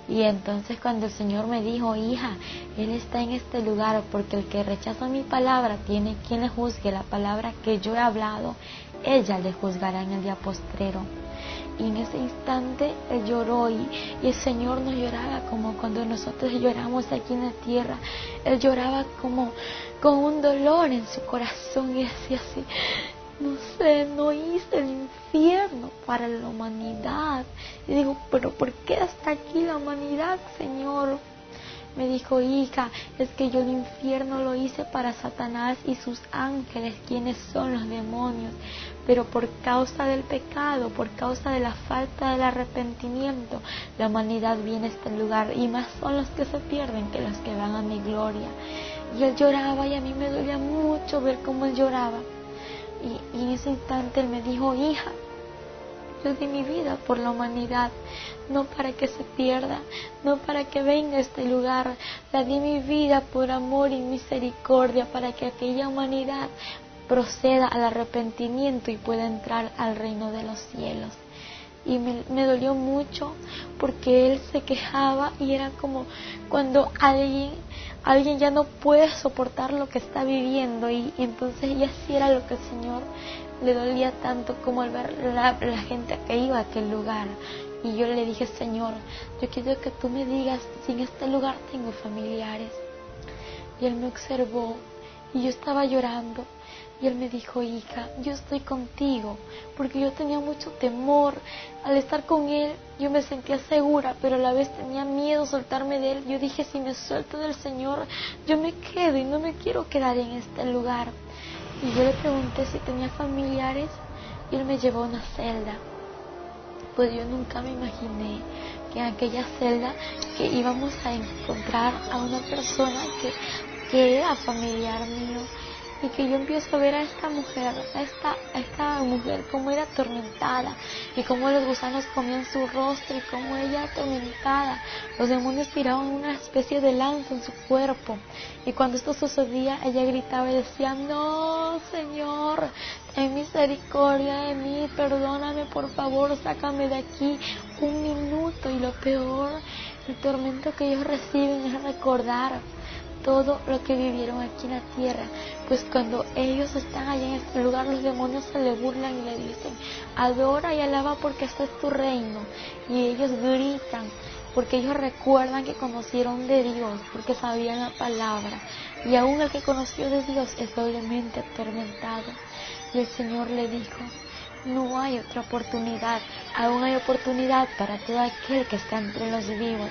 Y entonces cuando el Señor me dijo, hija, Él está en este lugar porque el que rechaza mi palabra tiene quien le juzgue la palabra que yo he hablado, ella le juzgará en el día postrero. Y en ese instante Él lloró y, el Señor no lloraba como cuando nosotros lloramos aquí en la tierra. Él lloraba como con un dolor en su corazón y decía así, no sé, no hice el infierno para la humanidad. Y digo, pero ¿por qué hasta aquí la humanidad, Señor? Me dijo, hija, es que yo el infierno lo hice para Satanás y sus ángeles, quienes son los demonios. Pero por causa del pecado, por causa de la falta del arrepentimiento, la humanidad viene a este lugar y más son los que se pierden que los que van a mi gloria. Y él lloraba y a mí me dolía mucho ver cómo él lloraba. Y, y en ese instante él me dijo, hija, yo di mi vida por la humanidad, no para que se pierda, no para que venga a este lugar. La di mi vida por amor y misericordia para que aquella humanidad proceda al arrepentimiento y pueda entrar al reino de los cielos. Y me, dolió mucho porque él se quejaba y era como cuando alguien, alguien ya no puede soportar lo que está viviendo y, entonces ella sí era lo que el Señor le dolía tanto como al ver la, la gente que iba a aquel lugar. Y yo le dije, Señor, yo quiero que tú me digas si en este lugar tengo familiares. Y él me observó y yo estaba llorando. Y él me dijo, hija, yo estoy contigo, porque yo tenía mucho temor. Al estar con él, yo me sentía segura, pero a la vez tenía miedo soltarme de él. Yo dije, si me suelto del Señor, yo me quedo y no me quiero quedar en este lugar. Y yo le pregunté si tenía familiares y él me llevó a una celda. Pues yo nunca me imaginé que en aquella celda que íbamos a encontrar a una persona que, que era familiar mío y porque yo empiezo a ver a esta mujer, a esta, esta mujer como era atormentada y cómo los gusanos comían su rostro y como ella atormentada, los demonios tiraban una especie de lanza en su cuerpo y cuando esto sucedía ella gritaba y decía, no, Señor, ten misericordia de mí, perdóname por favor, sácame de aquí un minuto y lo peor, el tormento que ellos reciben es recordar todo lo que vivieron aquí en la tierra. Pues cuando ellos están allá en este lugar, los demonios se le burlan y le dicen, adora y alaba porque este es tu reino. Y ellos gritan porque ellos recuerdan que conocieron de Dios, porque sabían la palabra. Y aún el que conoció de Dios es doblemente atormentado. Y el Señor le dijo, no hay otra oportunidad, aún hay oportunidad para todo aquel que está entre los vivos.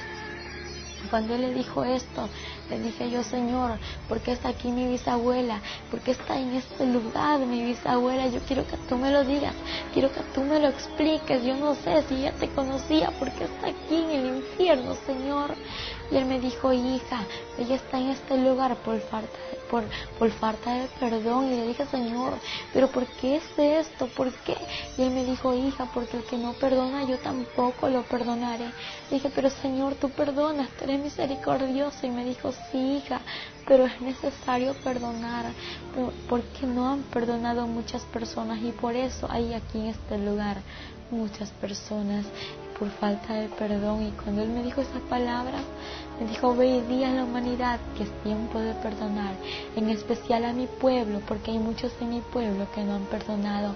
Cuando él le dijo esto, le dije yo, Señor, ¿por qué está aquí mi bisabuela? ¿Por qué está en este lugar mi bisabuela? Yo quiero que tú me lo digas, quiero que tú me lo expliques. Yo no sé si ella te conocía, ¿por qué está aquí en el infierno, Señor? Y él me dijo, hija, ella está en este lugar por falta de por, por falta de perdón. Y le dije, Señor, pero ¿por qué es esto? ¿Por qué? Y él me dijo, hija, porque el que no perdona, yo tampoco lo perdonaré. dije, pero Señor, tú perdonas, eres misericordioso. Y me dijo, sí, hija, pero es necesario perdonar, porque no han perdonado muchas personas y por eso hay aquí en este lugar muchas personas por falta de perdón. Y cuando Él me dijo esas palabras, me dijo, ve y di a la humanidad que es tiempo de perdonar, en especial a mi pueblo, porque hay muchos en mi pueblo que no han perdonado,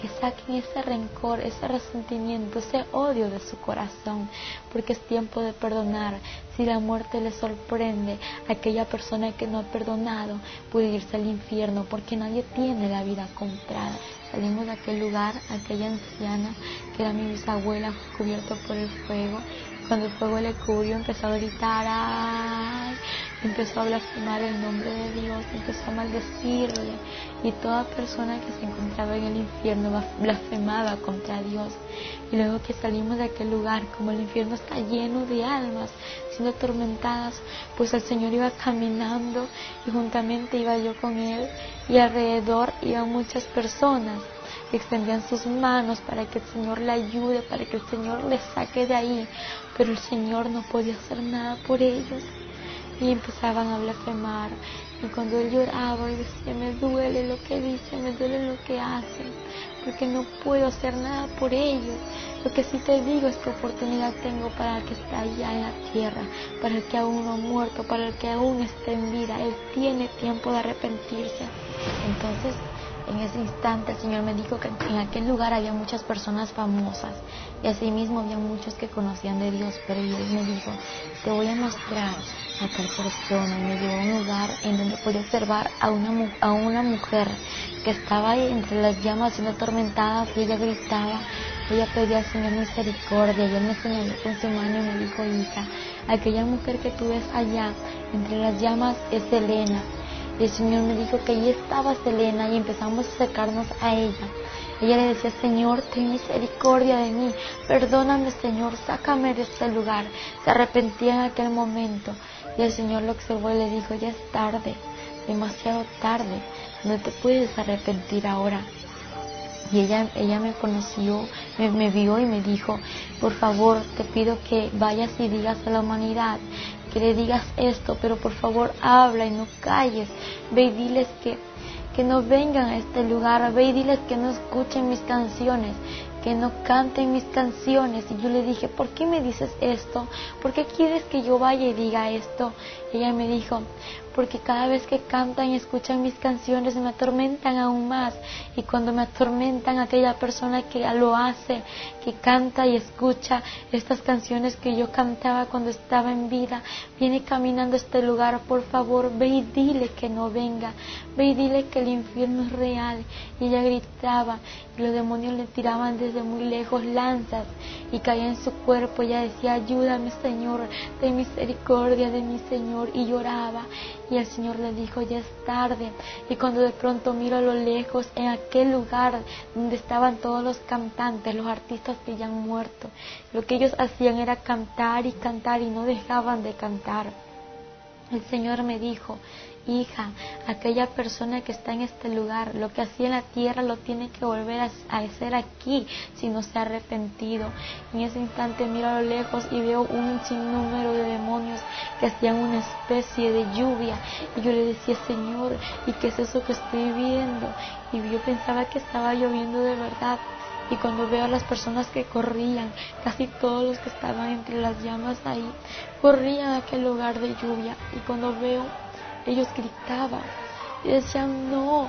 que saquen ese rencor, ese resentimiento, ese odio de su corazón, porque es tiempo de perdonar. Si la muerte le sorprende, aquella persona que no ha perdonado puede irse al infierno, porque nadie tiene la vida comprada. Salimos de aquel lugar, aquella anciana que era mi bisabuela, cubierto por el fuego. Cuando el fuego le cubrió, empezó a gritar, ¡ay! Empezó a blasfemar el nombre de Dios, empezó a maldecirle. Y toda persona que se encontraba en el infierno blasfemaba contra Dios. Y luego que salimos de aquel lugar, como el infierno está lleno de almas siendo atormentadas, pues el Señor iba caminando y juntamente iba yo con Él y alrededor iban muchas personas extendían sus manos para que el Señor le ayude, para que el Señor le saque de ahí, pero el Señor no podía hacer nada por ellos. Y empezaban a blasfemar. Y cuando él lloraba y decía, me duele lo que dice, me duele lo que hace, porque no puedo hacer nada por ellos. Lo que sí te digo es que oportunidad tengo para el que está allá en la tierra, para el que aún no ha muerto, para el que aún está en vida. Él tiene tiempo de arrepentirse. Entonces, en ese instante el Señor me dijo que en aquel lugar había muchas personas famosas y asimismo había muchos que conocían de Dios, pero Dios me dijo, te voy a mostrar a tal persona y me llevó a un lugar en donde podía observar a una, a una mujer que estaba ahí entre las llamas siendo atormentada y ella gritaba, ella pedía al Señor misericordia y él me señaló con su mano y me dijo, hija, aquella mujer que tú ves allá entre las llamas es Elena y el Señor me dijo que allí estaba Selena y empezamos a acercarnos a ella. Ella le decía, Señor, ten misericordia de mí, perdóname, Señor, sácame de este lugar. Se arrepentía en aquel momento. Y el Señor lo observó y le dijo, ya es tarde, demasiado tarde, no te puedes arrepentir ahora. Y ella, ella me conoció, me, me vio y me dijo, por favor, te pido que vayas y digas a la humanidad que le digas esto, pero por favor habla y no calles. Ve y diles que, que no vengan a este lugar, ve y diles que no escuchen mis canciones, que no canten mis canciones. Y yo le dije, ¿por qué me dices esto? ¿Por qué quieres que yo vaya y diga esto? ella me dijo, porque cada vez que cantan y escuchan mis canciones me atormentan aún más. Y cuando me atormentan aquella persona que lo hace, que canta y escucha estas canciones que yo cantaba cuando estaba en vida, viene caminando a este lugar, por favor, ve y dile que no venga, ve y dile que el infierno es real. Y ella gritaba y los demonios le tiraban desde muy lejos lanzas y caía en su cuerpo. Ella decía, ayúdame Señor, ten misericordia de mi Señor. Y lloraba y el Señor le dijo, ya es tarde. Y cuando de pronto miro a lo lejos, en aquel lugar donde estaban todos los cantantes, los artistas que ya han muerto, lo que ellos hacían era cantar y cantar y no dejaban de cantar. El Señor me dijo, hija, aquella persona que está en este lugar, lo que hacía en la tierra lo tiene que volver a, hacer aquí si no se ha arrepentido. En ese instante miro a lo lejos y veo un sinnúmero de demonios que hacían una especie de lluvia. Y yo le decía, Señor, ¿y qué es eso que estoy viendo? Y yo pensaba que estaba lloviendo de verdad y cuando veo a las personas que corrían, casi todos los que estaban entre las llamas ahí, corrían a aquel lugar de lluvia y cuando veo, ellos gritaban y decían, no,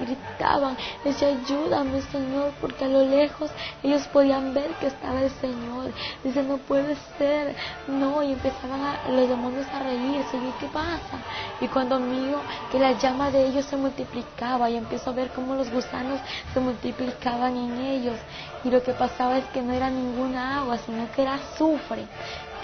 gritaban, decía, ayúdame Señor, porque a lo lejos ellos podían ver que estaba el Señor. Dice, no puede ser, no, y empezaban a, los demonios a reírse, y ¿qué pasa? Y cuando miro que la llama de ellos se multiplicaba y empiezo a ver cómo los gusanos se multiplicaban en ellos, y lo que pasaba es que no era ninguna agua, sino que era azufre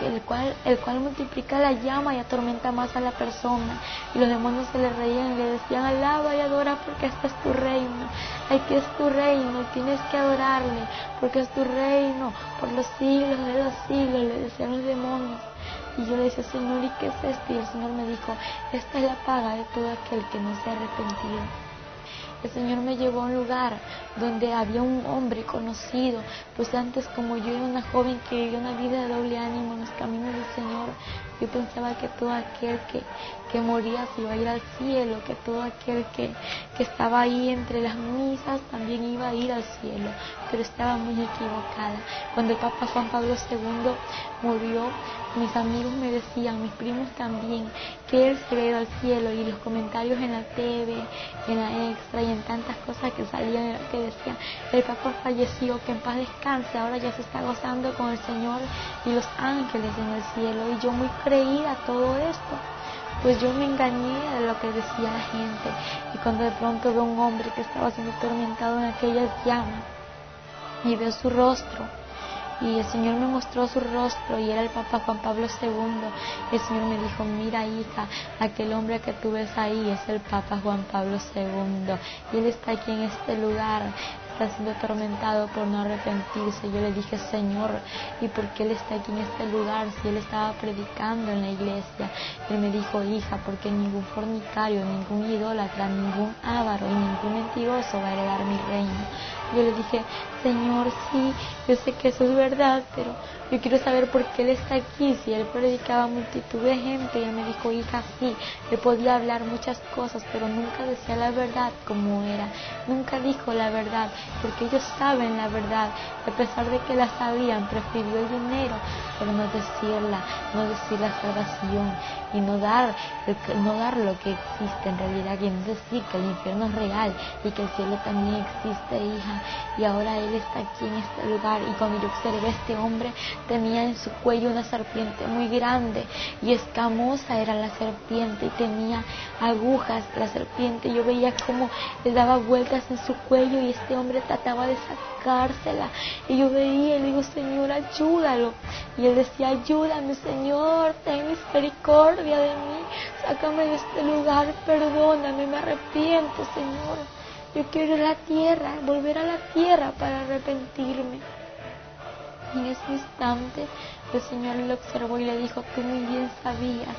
el cual, el cual multiplica la llama y atormenta más a la persona. Y los demonios se le reían y le decían, alaba y adora porque este es tu reino. Aquí es tu reino y tienes que adorarle porque es tu reino por los siglos de los siglos, le decían los demonios. Y yo le decía, Señor, ¿y qué es esto? Y el Señor me dijo, esta es la paga de todo aquel que no se ha arrepentido el Señor me llevó a un lugar donde había un hombre conocido, pues antes como yo era una joven que vivía una vida de doble ánimo en los caminos del Señor, yo pensaba que todo aquel que, que moría se iba a ir al cielo, que todo aquel que, que estaba ahí entre las misas también iba a ir al cielo, pero estaba muy equivocada. Cuando el Papa Juan Pablo II murió, mis amigos me decían, mis primos también, que él se iba al cielo y los comentarios en la TV, en la extra y en tantas cosas que salían que decían, el Papa falleció, que en paz descanse, ahora ya se está gozando con el Señor y los ángeles en el cielo y yo muy creía todo esto pues yo me engañé de lo que decía la gente y cuando de pronto veo un hombre que estaba siendo atormentado en aquellas llamas y veo su rostro y el Señor me mostró su rostro y era el Papa Juan Pablo II. El Señor me dijo, mira hija, aquel hombre que tú ves ahí es el Papa Juan Pablo II y él está aquí en este lugar está siendo atormentado por no arrepentirse. Yo le dije, Señor, ¿y por qué Él está aquí en este lugar si Él estaba predicando en la iglesia? Él me dijo, hija, porque ningún fornicario, ningún idólatra, ningún avaro y ningún mentiroso va a heredar mi reino. Yo le dije, Señor, sí, yo sé que eso es verdad, pero yo quiero saber por qué Él está aquí. Si Él predicaba a multitud de gente, y Él me dijo, hija, sí, Él podía hablar muchas cosas, pero nunca decía la verdad como era. Nunca dijo la verdad, porque ellos saben la verdad. A pesar de que la sabían, prefirió el dinero, pero no decirla, no decir la salvación y no dar, no dar lo que existe en realidad, y no decir que el infierno es real y que el cielo también existe, hija. Y ahora Él está aquí en este lugar. Y cuando yo observé a este hombre, tenía en su cuello una serpiente muy grande y escamosa era la serpiente y tenía agujas la serpiente. Yo veía cómo le daba vueltas en su cuello y este hombre trataba de Y yo veía y le digo, Señor, ayúdalo. Y él decía, ayúdame, Señor, ten misericordia de mí, sácame de este lugar, perdóname, me arrepiento, Señor. Yo quiero ir a la tierra, volver a la tierra para arrepentirme. Y en ese instante el Señor lo observó y le dijo, tú muy bien sabías,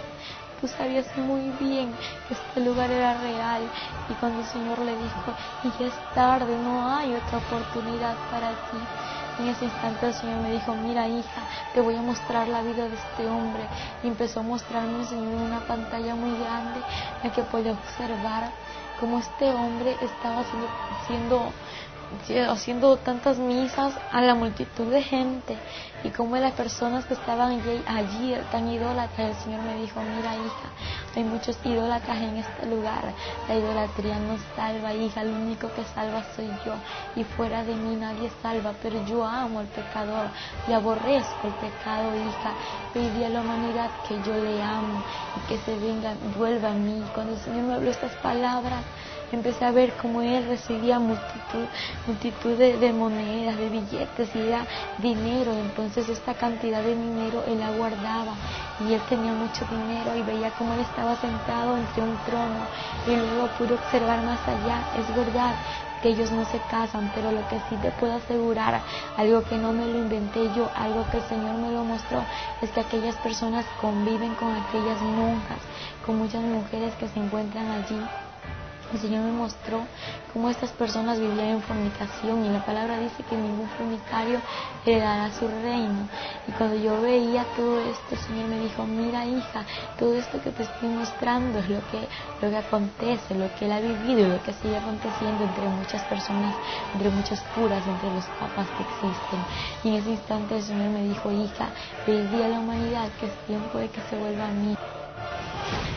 sabías muy bien que este lugar era real. Y cuando el Señor le dijo, y ya es tarde, no hay otra oportunidad para ti. En ese instante el Señor me dijo, mira hija, te voy a mostrar la vida de este hombre. Y empezó a mostrarme el Señor una pantalla muy grande en que podía observar cómo este hombre estaba haciendo tantas misas a la multitud de gente y como las personas que estaban allí, tan idólatras, el Señor me dijo, mira hija, hay muchos idólatras en este lugar, la idolatría no salva, hija, lo único que salva soy yo. Y fuera de mí nadie salva, pero yo amo al pecador, y aborrezco el pecado, hija, pedí a la humanidad que yo le amo y que se venga, vuelva a mí. Cuando el Señor me habló estas palabras, empecé a ver cómo él recibía multitud, multitud de, monedas, de billetes y era dinero. Entonces esta cantidad de dinero él la guardaba y él tenía mucho dinero y veía cómo él estaba sentado entre un trono y luego pude observar más allá. Es verdad, que ellos no se casan, pero lo que sí te puedo asegurar, algo que no me lo inventé yo, algo que el Señor me lo mostró, es que aquellas personas conviven con aquellas monjas, con muchas mujeres que se encuentran allí el Señor me mostró cómo estas personas vivían en fornicación y la palabra dice que ningún fornicario heredará su reino. Y cuando yo veía todo esto, el Señor me dijo, mira hija, todo esto que te estoy mostrando es lo que, lo que acontece, lo que Él ha vivido y lo que sigue aconteciendo entre muchas personas, entre muchos curas, entre los papas que existen. Y en ese instante el Señor me dijo, hija, pedí a la humanidad que es tiempo de que se vuelva a mí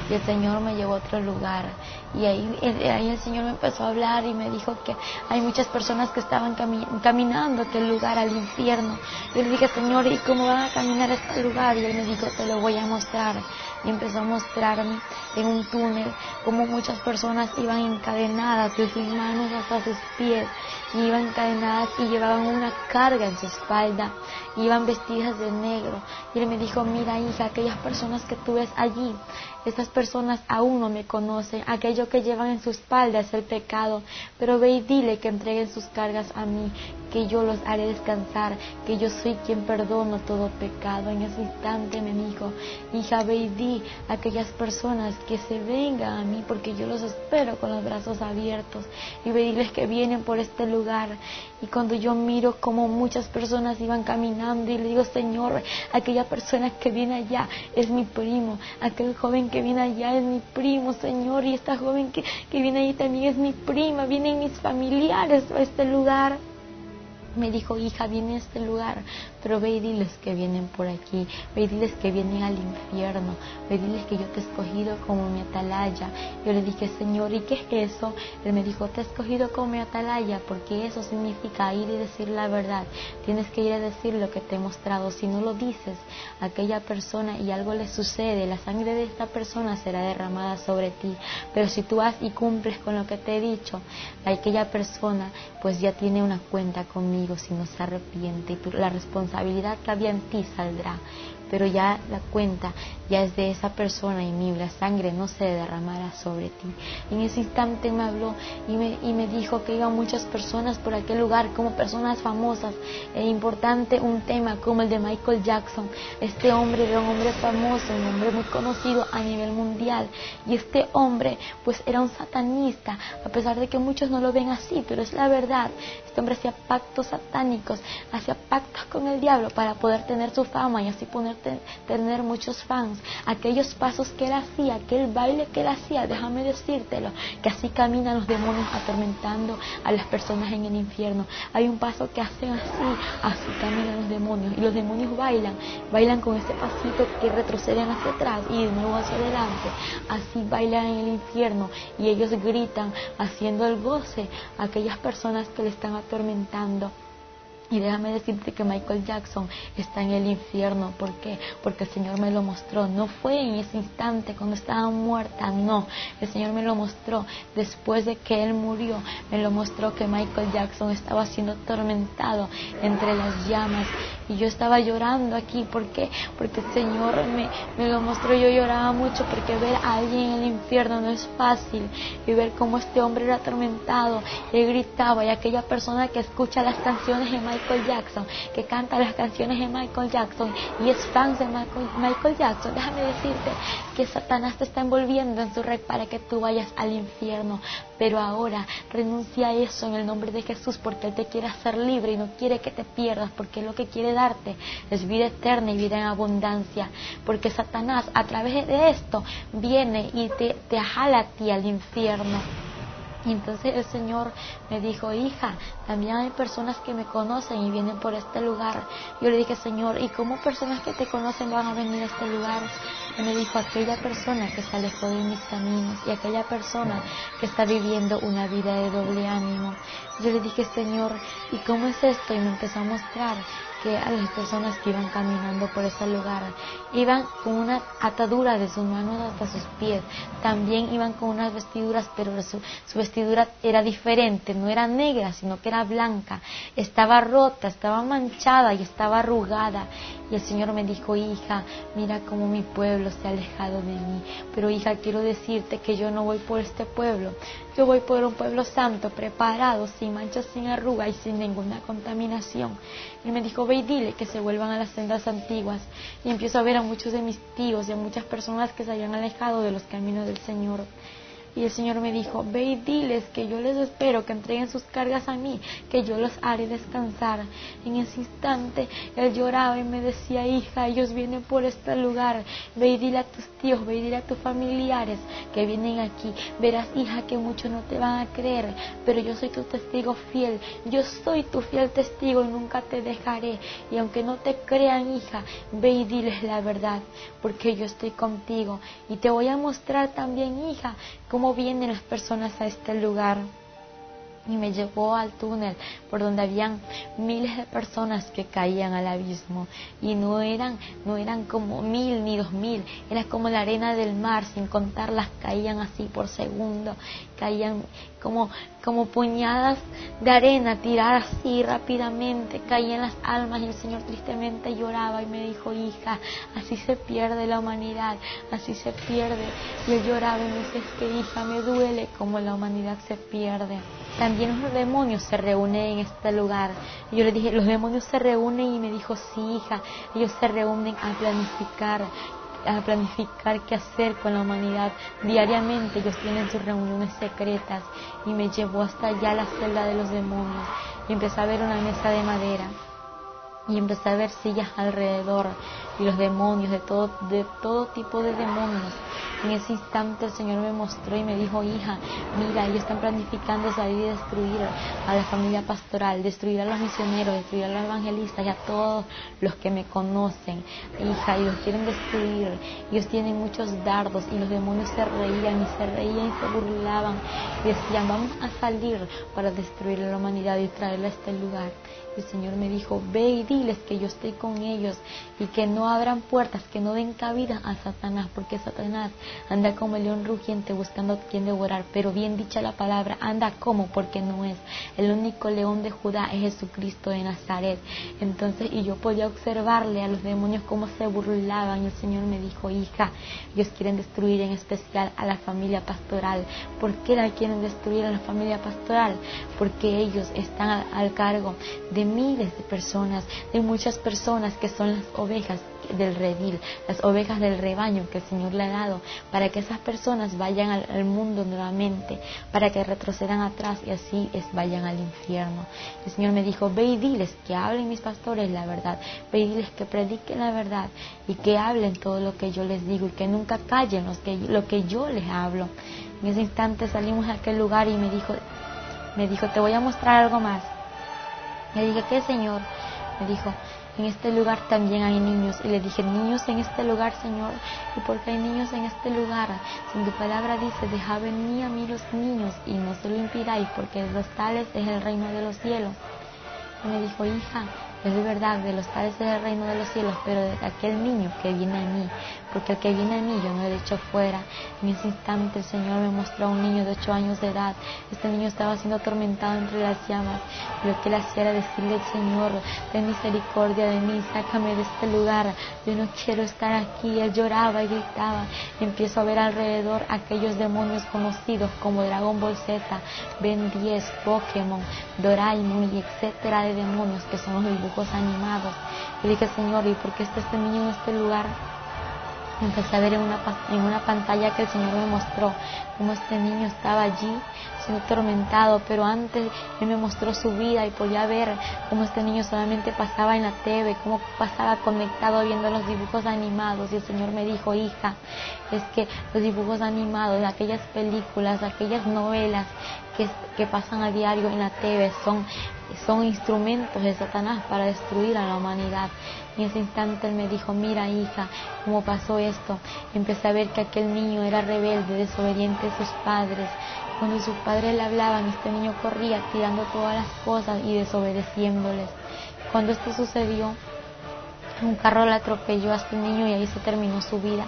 y el Señor me llevó a otro lugar. Y ahí, ahí el Señor me empezó a hablar y me dijo que hay muchas personas que estaban caminando a aquel lugar, al infierno. Yo le dije, Señor, ¿y cómo van a caminar a este lugar? Y Él me dijo, te lo voy a mostrar. Y empezó a mostrarme en un túnel cómo muchas personas iban encadenadas de sus manos hasta sus pies. iban encadenadas y llevaban una carga en su espalda. Iban vestidas de negro. Y Él me dijo, mira hija, aquellas personas que tú ves allí, estas aún no me conocen. Aquello que llevan en su espalda es el pecado. Pero ve y dile que entreguen sus cargas a mí, que yo los haré descansar, que yo soy quien perdono todo pecado. En ese instante me dijo, hija, ve y di a aquellas personas que se vengan a mí, porque yo los espero con los brazos abiertos. Y ve y que vienen por este lugar. Y cuando yo miro como muchas personas iban caminando y le digo, Señor, aquella persona que viene allá es mi primo, aquel joven que viene allá es mi primo, Señor, y esta joven que, que viene allí también es mi prima, vienen mis familiares a este lugar me dijo, hija, viene a este lugar, pero ve y diles que vienen por aquí, ve y diles que vienen al infierno, ve y diles que yo te he escogido como mi atalaya. Yo le dije, Señor, ¿y qué es eso? Él me dijo, te he escogido como mi atalaya, porque eso significa ir y decir la verdad. Tienes que ir a decir lo que te he mostrado. Si no lo dices a aquella persona y algo le sucede, la sangre de esta persona será derramada sobre ti. Pero si tú vas y cumples con lo que te he dicho, aquella persona pues ya tiene una cuenta conmigo si no se arrepiente y la que había en ti saldrá pero ya la cuenta ya es de esa persona y mi la sangre no se derramará sobre ti. En ese instante me habló y me, y me dijo que iban muchas personas por aquel lugar como personas famosas. E importante un tema como el de Michael Jackson. Este hombre era un hombre famoso, un hombre muy conocido a nivel mundial. Y este hombre pues era un satanista, a pesar de que muchos no lo ven así, pero es la verdad. Este hombre hacía pactos satánicos, hacía pactos con el diablo para poder tener su fama y así poner tener muchos fans. Aquellos pasos que él hacía, aquel baile que él hacía, déjame decírtelo, que así caminan los demonios atormentando a las personas en el infierno. Hay un paso que hacen así, así caminan los demonios. Y los demonios bailan, bailan con ese pasito que retroceden hacia atrás y de nuevo hacia adelante. Así bailan en el infierno y ellos gritan haciendo el goce a aquellas personas que le están atormentando. Y déjame decirte que Michael Jackson está en el infierno. ¿Por qué? Porque el Señor me lo mostró. No fue en ese instante cuando estaba muerta, no. El Señor me lo mostró después de que Él murió. Me lo mostró que Michael Jackson estaba siendo atormentado entre las llamas. Y yo estaba llorando aquí. ¿Por qué? Porque el Señor me, me lo mostró. Yo lloraba mucho porque ver a alguien en el infierno no es fácil. Y ver cómo este hombre era atormentado. Él gritaba y aquella persona que escucha las canciones en Michael Michael Jackson, que canta las canciones de Michael Jackson y es fan de Michael, Jackson, déjame decirte que Satanás te está envolviendo en su red para que tú vayas al infierno. Pero ahora renuncia a eso en el nombre de Jesús porque Él te quiere hacer libre y no quiere que te pierdas porque lo que quiere darte es vida eterna y vida en abundancia. Porque Satanás a través de esto viene y te, te jala a ti al infierno. Y entonces el Señor me dijo, hija, también hay personas que me conocen y vienen por este lugar. Yo le dije, Señor, ¿y cómo personas que te conocen van a venir a este lugar? Y me dijo, aquella persona que se alejó de mis caminos y aquella persona que está viviendo una vida de doble ánimo. Yo le dije, Señor, ¿y cómo es esto? Y me empezó a mostrar que a las personas que iban caminando por ese lugar iban con una atadura de sus manos hasta sus pies. También iban con unas vestiduras, pero su, su vestidura era diferente, no era negra, sino que era blanca. Estaba rota, estaba manchada y estaba arrugada. Y el Señor me dijo, hija, mira cómo mi pueblo se ha alejado de mí. Pero hija, quiero decirte que yo no voy por este pueblo. Yo voy por un pueblo santo, preparado, sin manchas, sin arruga y sin ninguna contaminación. Y me dijo, ve y dile que se vuelvan a las sendas antiguas. Y empiezo a ver a muchos de mis tíos y a muchas personas que se habían alejado de los caminos del Señor. Y el Señor me dijo, ve y diles que yo les espero, que entreguen sus cargas a mí, que yo los haré descansar. En ese instante él lloraba y me decía, hija, ellos vienen por este lugar, ve y dile a tus tíos, ve y dile a tus familiares que vienen aquí. Verás, hija, que muchos no te van a creer, pero yo soy tu testigo fiel, yo soy tu fiel testigo y nunca te dejaré. Y aunque no te crean, hija, ve y diles la verdad, porque yo estoy contigo. Y te voy a mostrar también, hija, cómo vienen las personas a este lugar. Y me llevó al túnel por donde habían miles de personas que caían al abismo. Y no eran no eran como mil ni dos mil era como la arena del mar sin contarlas caían así por segundo caían como como puñadas de arena tiradas así rápidamente caían las almas y el Señor tristemente lloraba y me dijo hija así se pierde la humanidad así se pierde y él lloraba y me dice es que hija me duele como la humanidad se pierde también los demonios se reúnen en este lugar. Y yo le dije, los demonios se reúnen y me dijo, sí, hija, ellos se reúnen a planificar a planificar qué hacer con la humanidad. Diariamente ellos tienen sus reuniones secretas y me llevó hasta allá la celda de los demonios y empecé a ver una mesa de madera y empecé a ver sillas alrededor y los demonios, de todo, de todo tipo de demonios. En ese instante el Señor me mostró y me dijo, hija, mira, ellos están planificando salir y destruir a la familia pastoral, destruir a los misioneros, destruir a los evangelistas y a todos los que me conocen. Hija, ellos quieren destruir, ellos tienen muchos dardos y los demonios se reían y se reían y se burlaban y decían, vamos a salir para destruir a la humanidad y traerla a este lugar el Señor me dijo, ve y diles que yo estoy con ellos y que no abran puertas, que no den cabida a Satanás, porque Satanás anda como el león rugiente buscando a quien devorar, pero bien dicha la palabra, anda como porque no es. El único león de Judá es Jesucristo de Nazaret. Entonces, y yo podía observarle a los demonios cómo se burlaban y el Señor me dijo, hija, ellos quieren destruir en especial a la familia pastoral. ¿Por qué la quieren destruir a la familia pastoral? Porque ellos están al cargo de miles de personas, de muchas personas que son las ovejas del redil, las ovejas del rebaño que el Señor le ha dado, para que esas personas vayan al, mundo nuevamente, para que retrocedan atrás y así es, vayan al infierno. El Señor me dijo, ve y diles que hablen mis pastores la verdad, ve y diles que prediquen la verdad y que hablen todo lo que yo les digo y que nunca callen que, lo que yo les hablo. En ese instante salimos a aquel lugar y me dijo, me dijo, te voy a mostrar algo más. Le dije, ¿qué Señor? Me dijo, en este lugar también hay niños. Y le dije, niños en este lugar, Señor. ¿Y por qué hay niños en este lugar? Si tu palabra dice, deja venir a mí los niños y no se lo impidáis, porque los tales es el reino de los cielos. Y me dijo, hija, es verdad, de los tales del reino de los cielos, pero de aquel niño que viene a mí, porque el que viene a mí yo no he hecho fuera. En ese instante el Señor me mostró a un niño de ocho años de edad. Este niño estaba siendo atormentado entre las llamas. lo que él hacía era decirle al Señor, ten misericordia de mí, sácame de este lugar, yo no quiero estar aquí. Él lloraba y gritaba. empiezo a ver alrededor aquellos demonios conocidos como Dragon Ball Z, Ben 10, Pokémon, Doraemon y etcétera de demonios que son los animados. Y dije, Señor, ¿y por qué está este niño en este lugar? Empecé a ver en una, en una pantalla que el Señor me mostró cómo este niño estaba allí siendo atormentado, pero antes Él me mostró su vida y podía ver cómo este niño solamente pasaba en la TV, cómo pasaba conectado viendo los dibujos animados. Y el Señor me dijo, hija, es que los dibujos animados, aquellas películas, aquellas novelas que, que pasan a diario en la TV son son instrumentos de Satanás para destruir a la humanidad. En ese instante él me dijo, mira hija, ¿cómo pasó esto? empecé a ver que aquel niño era rebelde, desobediente a sus padres. Cuando sus padres le hablaban, este niño corría tirando todas las cosas y desobedeciéndoles. Cuando esto sucedió, un carro le atropelló a este niño y ahí se terminó su vida.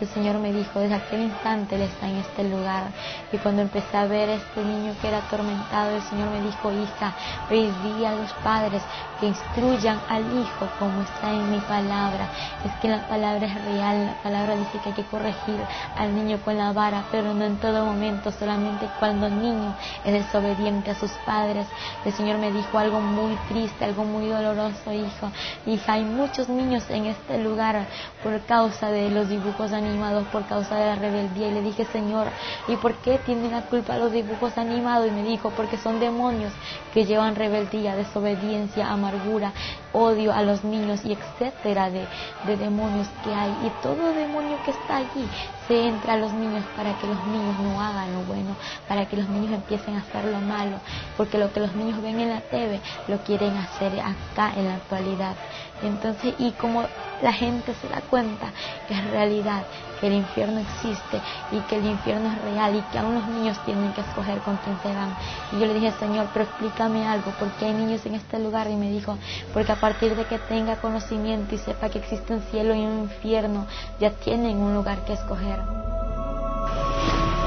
El Señor me dijo, desde aquel instante Él está en este lugar. Y cuando empecé a ver este niño que era atormentado, el Señor me dijo, hija, día a los padres que instruyan al hijo como está en mi palabra. Es que la palabra es real, la palabra dice que hay que corregir al niño con la vara, pero no en todo momento, solamente cuando el niño es desobediente a sus padres. El Señor me dijo algo muy triste, algo muy doloroso, hijo. Hija, hay muchos niños en este lugar por causa de los dibujos animados por causa de la rebeldía. Y le dije, Señor, ¿y por qué tienen la culpa los dibujos animados? Y me dijo, porque son demonios que llevan rebeldía, desobediencia, amargura, odio a los niños y etcétera de, de demonios que hay. Y todo demonio que está allí se entra a los niños para que los niños no hagan lo bueno, para que los niños empiecen a hacer lo malo, porque lo que los niños ven en la TV lo quieren hacer acá en la actualidad. Entonces, y como la gente se da cuenta que es realidad, que el infierno existe y que el infierno es real y que aún los niños tienen que escoger con quién se van. Y yo le dije, Señor, pero explícame algo, porque hay niños en este lugar? Y me dijo, porque a partir de que tenga conocimiento y sepa que existe un cielo y un infierno, ya tienen un lugar que escoger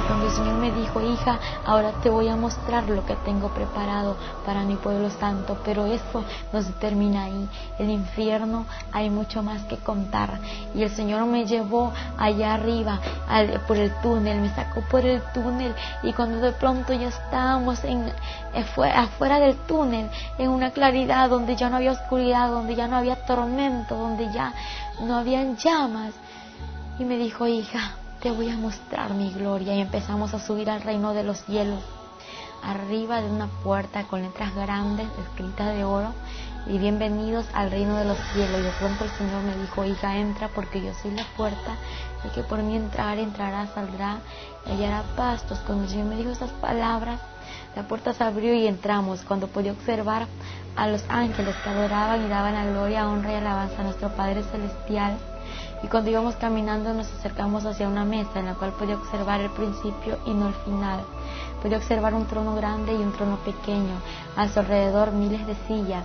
cuando el Señor me dijo, hija, ahora te voy a mostrar lo que tengo preparado para mi pueblo santo, pero eso no se termina ahí. El infierno hay mucho más que contar. Y el Señor me llevó allá arriba por el túnel, me sacó por el túnel y cuando de pronto ya estábamos en, afuera del túnel, en una claridad donde ya no había oscuridad, donde ya no había tormento, donde ya no habían llamas. Y me dijo, hija, te voy a mostrar mi gloria. Y empezamos a subir al reino de los cielos, arriba de una puerta con letras grandes escritas de oro. Y bienvenidos al reino de los cielos. Y de pronto el Señor me dijo, hija, entra porque yo soy la puerta. Y que por mí entrar, entrará, saldrá y hallará pastos. Cuando el Señor me dijo estas palabras, la puerta se abrió y entramos. Cuando podía observar a los ángeles que adoraban y daban la gloria, honra y alabanza a nuestro Padre Celestial y cuando íbamos caminando nos acercamos hacia una mesa en la cual podía observar el principio y no el final. Podía observar un trono grande y un trono pequeño, a su alrededor miles de sillas.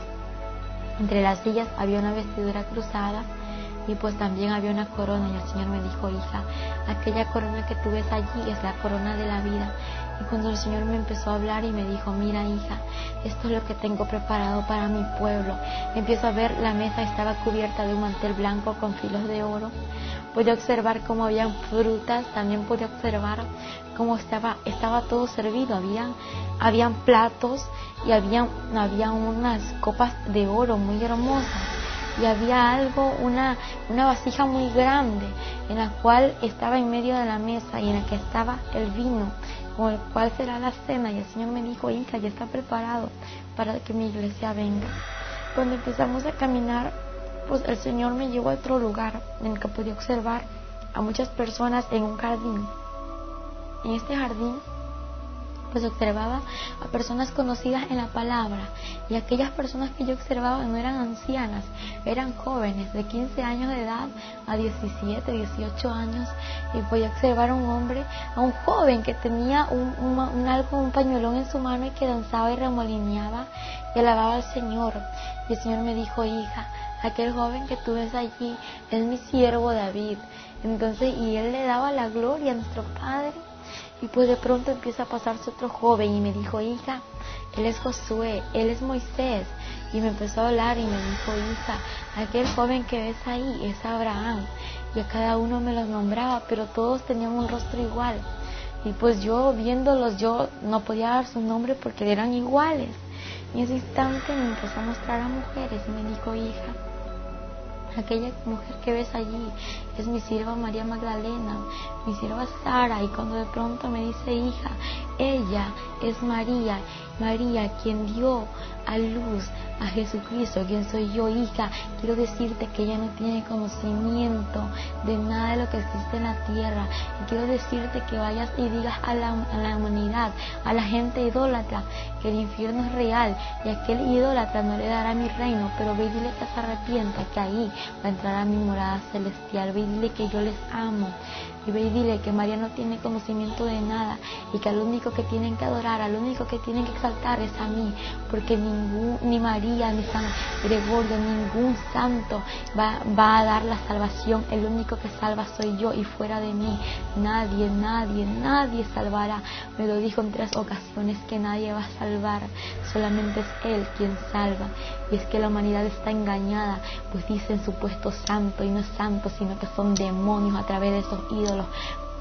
Entre las sillas había una vestidura cruzada y pues también había una corona y el Señor me dijo, hija, aquella corona que tú ves allí es la corona de la vida y cuando el Señor me empezó a hablar y me dijo, mira hija, esto es lo que tengo preparado para mi pueblo. Empiezo a ver la mesa estaba cubierta de un mantel blanco con filos de oro. Pude observar cómo habían frutas, también pude observar cómo estaba, estaba todo servido. Habían, habían platos y había, había unas copas de oro muy hermosas y había algo, una, una vasija muy grande en la cual estaba en medio de la mesa y en la que estaba el vino con el cual será la cena. Y el Señor me dijo, hija, ya está preparado para que mi iglesia venga. Cuando empezamos a caminar, pues el Señor me llevó a otro lugar en el que podía observar a muchas personas en un jardín. En este jardín pues observaba a personas conocidas en la palabra y aquellas personas que yo observaba no eran ancianas, eran jóvenes de 15 años de edad a 17, 18 años y podía observar a un hombre, a un joven que tenía un, un, algo, un pañuelón en su mano y que danzaba y remolineaba y alababa al Señor y el Señor me dijo, hija, aquel joven que tú ves allí es mi siervo David. Entonces, y él le daba la gloria a nuestro Padre y pues de pronto empieza a pasarse otro joven y me dijo, hija, él es Josué, él es Moisés. Y me empezó a hablar y me dijo, hija, aquel joven que ves ahí es Abraham. Y a cada uno me los nombraba, pero todos tenían un rostro igual. Y pues yo viéndolos, yo no podía dar su nombre porque eran iguales. Y ese instante me empezó a mostrar a mujeres y me dijo, hija, aquella mujer que ves allí es mi sierva María Magdalena, mi sierva Sara, y cuando de pronto me dice hija, ella es María, María quien dio a luz a Jesucristo, quien soy yo, hija, quiero decirte que ella no tiene conocimiento de nada de lo que existe en la tierra. Y quiero decirte que vayas y digas a la, a la humanidad, a la gente idólatra, que el infierno es real y aquel idólatra no le dará mi reino, pero ve y dile que se arrepienta, que ahí va a entrar a mi morada celestial. Ve y dile que yo les amo. Y ve y dile que María no tiene conocimiento de nada y que al único que tienen que adorar, al único que tienen que exaltar es a mí, porque ningún, ni María ni San Gregorio, ningún santo va, va a dar la salvación. El único que salva soy yo y fuera de mí nadie, nadie, nadie salvará. Me lo dijo en tres ocasiones que nadie va a salvar, solamente es Él quien salva. Y es que la humanidad está engañada, pues dicen supuesto santo y no es santo, sino que son demonios a través de esos ídolos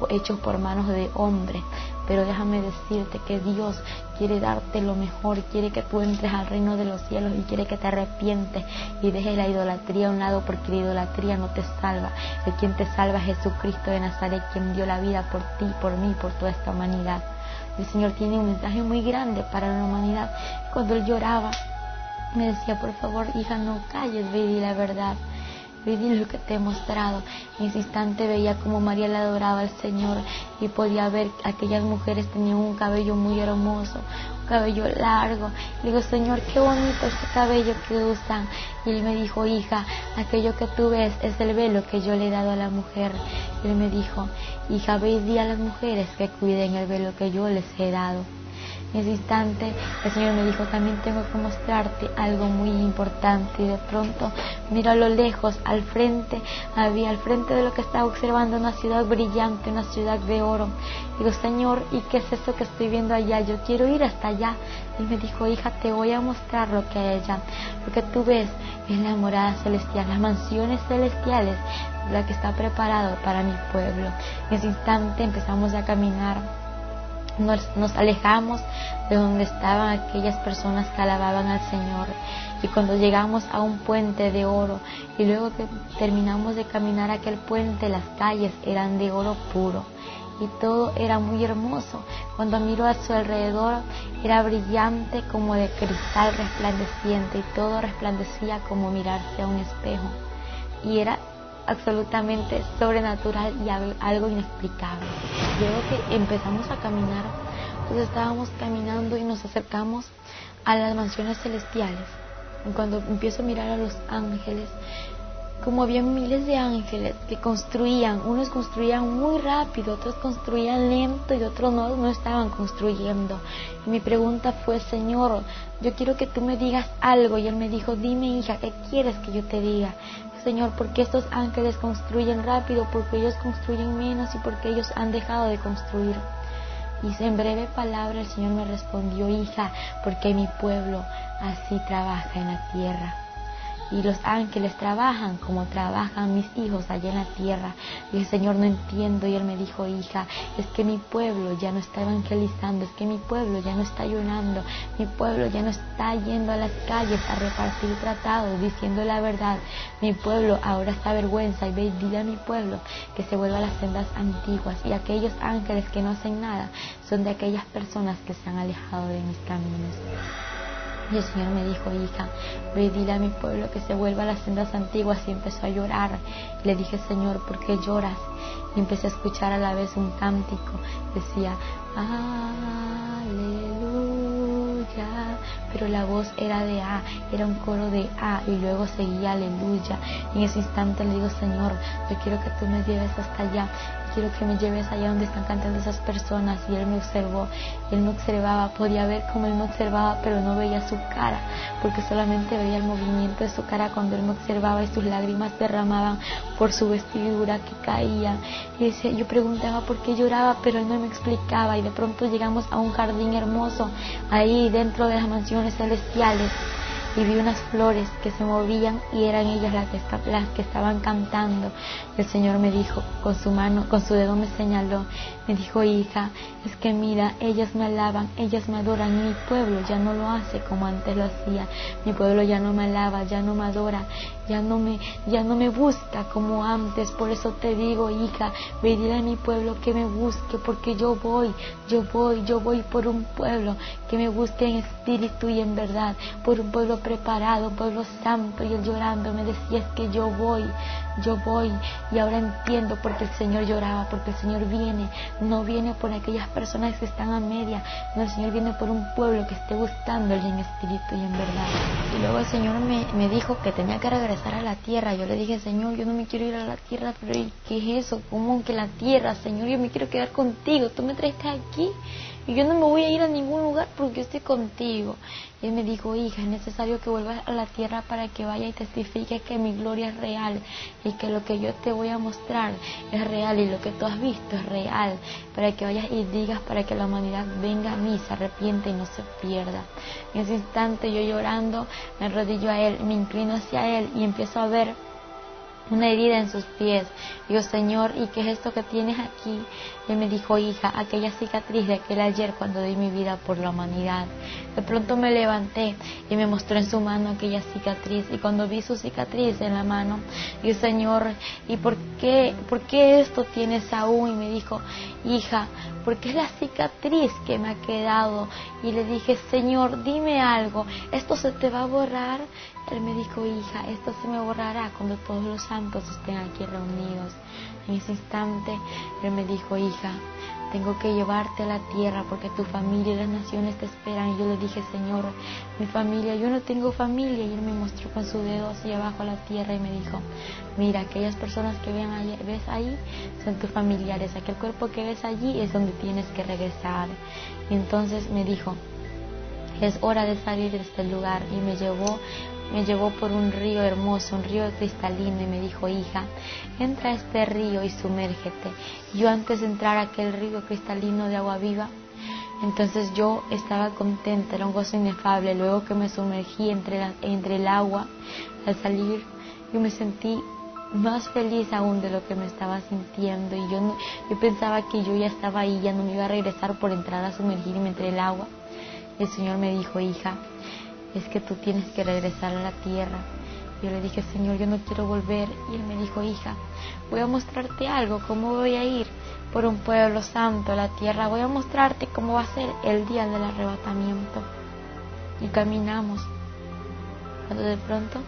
hechos por manos de hombres. Pero déjame decirte que Dios quiere darte lo mejor, quiere que tú entres al reino de los cielos y quiere que te arrepientes y dejes la idolatría a un lado porque la idolatría no te salva. El quien te salva es Jesucristo de Nazaret, quien dio la vida por ti, por mí, por toda esta humanidad. El Señor tiene un mensaje muy grande para la humanidad. Cuando Él lloraba, me decía, por favor, hija, no calles, ve la verdad. Ve lo que te he mostrado. En ese instante veía como María le adoraba al Señor y podía ver que aquellas mujeres tenían un cabello muy hermoso, un cabello largo. Le digo, Señor, qué bonito este cabello que usan. Y él me dijo, hija, aquello que tú ves es el velo que yo le he dado a la mujer. Y él me dijo, hija, ve di a las mujeres que cuiden el velo que yo les he dado. En ese instante el Señor me dijo, también tengo que mostrarte algo muy importante. Y de pronto miro a lo lejos, al frente, había al frente de lo que estaba observando una ciudad brillante, una ciudad de oro. Digo, Señor, ¿y qué es eso que estoy viendo allá? Yo quiero ir hasta allá. Y me dijo, hija, te voy a mostrar lo que hay allá. Lo que tú ves es la morada celestial, las mansiones celestiales, la que está preparado para mi pueblo. En ese instante empezamos a caminar nos, alejamos de donde estaban aquellas personas que alababan al Señor. Y cuando llegamos a un puente de oro y luego que terminamos de caminar aquel puente, las calles eran de oro puro y todo era muy hermoso. Cuando miro a su alrededor era brillante como de cristal resplandeciente y todo resplandecía como mirarse a un espejo. Y era absolutamente sobrenatural y algo inexplicable. Luego que empezamos a caminar, pues estábamos caminando y nos acercamos a las mansiones celestiales. cuando empiezo a mirar a los ángeles, como había miles de ángeles que construían, unos construían muy rápido, otros construían lento y otros no, no estaban construyendo. Y mi pregunta fue, Señor, yo quiero que tú me digas algo. Y él me dijo, dime hija, ¿qué quieres que yo te diga? Señor, porque estos ángeles construyen rápido, porque ellos construyen menos y porque ellos han dejado de construir. Y en breve palabra el Señor me respondió, hija, porque mi pueblo así trabaja en la tierra y los ángeles trabajan como trabajan mis hijos allá en la tierra. Y el Señor no entiendo y él me dijo, hija, es que mi pueblo ya no está evangelizando, es que mi pueblo ya no está llorando, mi pueblo ya no está yendo a las calles a repartir tratados diciendo la verdad. Mi pueblo ahora está vergüenza y ve dile a mi pueblo que se vuelva a las sendas antiguas y aquellos ángeles que no hacen nada son de aquellas personas que se han alejado de mis caminos. Y el Señor me dijo, hija, ve dile a mi pueblo que se vuelva a las sendas antiguas y empezó a llorar. le dije, Señor, ¿por qué lloras? Y empecé a escuchar a la vez un cántico. Decía, aleluya. Pero la voz era de A, era un coro de A y luego seguía aleluya. Y en ese instante le digo, Señor, yo quiero que tú me lleves hasta allá quiero que me lleves allá donde están cantando esas personas. Y él me observó, él me observaba, podía ver cómo él me observaba, pero no veía su cara, porque solamente veía el movimiento de su cara cuando él me observaba y sus lágrimas derramaban por su vestidura que caía. Y yo preguntaba por qué lloraba, pero él no me explicaba. Y de pronto llegamos a un jardín hermoso, ahí dentro de las mansiones celestiales y vi unas flores que se movían y eran ellas las que, que estaban cantando. El Señor me dijo, con su mano, con su dedo me señaló, me dijo, hija, es que mira, ellas me alaban, ellas me adoran mi pueblo ya no lo hace como antes lo hacía. Mi pueblo ya no me alaba, ya no me adora, ya no me, ya no me busca como antes. Por eso te digo, hija, ve a mi pueblo que me busque, porque yo voy, yo voy, yo voy por un pueblo que me busque en espíritu y en verdad, por un pueblo preparado, pueblo santo. Y él llorando me decía, es que yo voy, yo voy. Y ahora entiendo por qué el Señor lloraba, porque el Señor viene, no viene por aquellas personas que están a media, no, el Señor viene por un pueblo que esté buscándole en espíritu y en verdad. Y luego el Señor me, me dijo que tenía que regresar a la tierra. Yo le dije, Señor, yo no me quiero ir a la tierra, pero ¿qué es eso? ¿Cómo que la tierra, Señor? Yo me quiero quedar contigo. Tú me traiste aquí. Y yo no me voy a ir a ningún lugar porque estoy contigo. Y él me dijo, hija, es necesario que vuelvas a la tierra para que vaya y testifique que mi gloria es real y que lo que yo te voy a mostrar es real y lo que tú has visto es real, para que vayas y digas para que la humanidad venga a mí, se arrepiente y no se pierda. En ese instante yo llorando me arrodillo a él, me inclino hacia él y empiezo a ver una herida en sus pies. Digo, Señor, ¿y qué es esto que tienes aquí? Él me dijo, hija, aquella cicatriz de aquel ayer cuando di mi vida por la humanidad. De pronto me levanté y me mostró en su mano aquella cicatriz. Y cuando vi su cicatriz en la mano, dije, Señor, ¿y por qué, por qué esto tienes aún? Y me dijo, hija, porque es la cicatriz que me ha quedado. Y le dije, Señor, dime algo, ¿esto se te va a borrar? Él me dijo, hija, esto se me borrará cuando todos los santos estén aquí reunidos. En ese instante, Él me dijo, hija, tengo que llevarte a la tierra porque tu familia y las naciones te esperan. Y yo le dije, Señor, mi familia, yo no tengo familia. Y Él me mostró con su dedo hacia abajo a la tierra y me dijo, mira, aquellas personas que ves ahí son tus familiares. Aquel cuerpo que ves allí es donde tienes que regresar. Y entonces me dijo, es hora de salir de este lugar. Y me llevó me llevó por un río hermoso, un río cristalino y me dijo, hija, entra a este río y sumérgete. Yo antes de entrar a aquel río cristalino de agua viva, entonces yo estaba contenta, era un gozo inefable. Luego que me sumergí entre, entre el agua, al salir, yo me sentí más feliz aún de lo que me estaba sintiendo y yo, yo pensaba que yo ya estaba ahí, ya no me iba a regresar por entrar a sumergirme entre el agua. El Señor me dijo, hija, es que tú tienes que regresar a la tierra. Yo le dije, Señor, yo no quiero volver. Y él me dijo, hija, voy a mostrarte algo, cómo voy a ir por un pueblo santo a la tierra. Voy a mostrarte cómo va a ser el día del arrebatamiento. Y caminamos. Cuando de pronto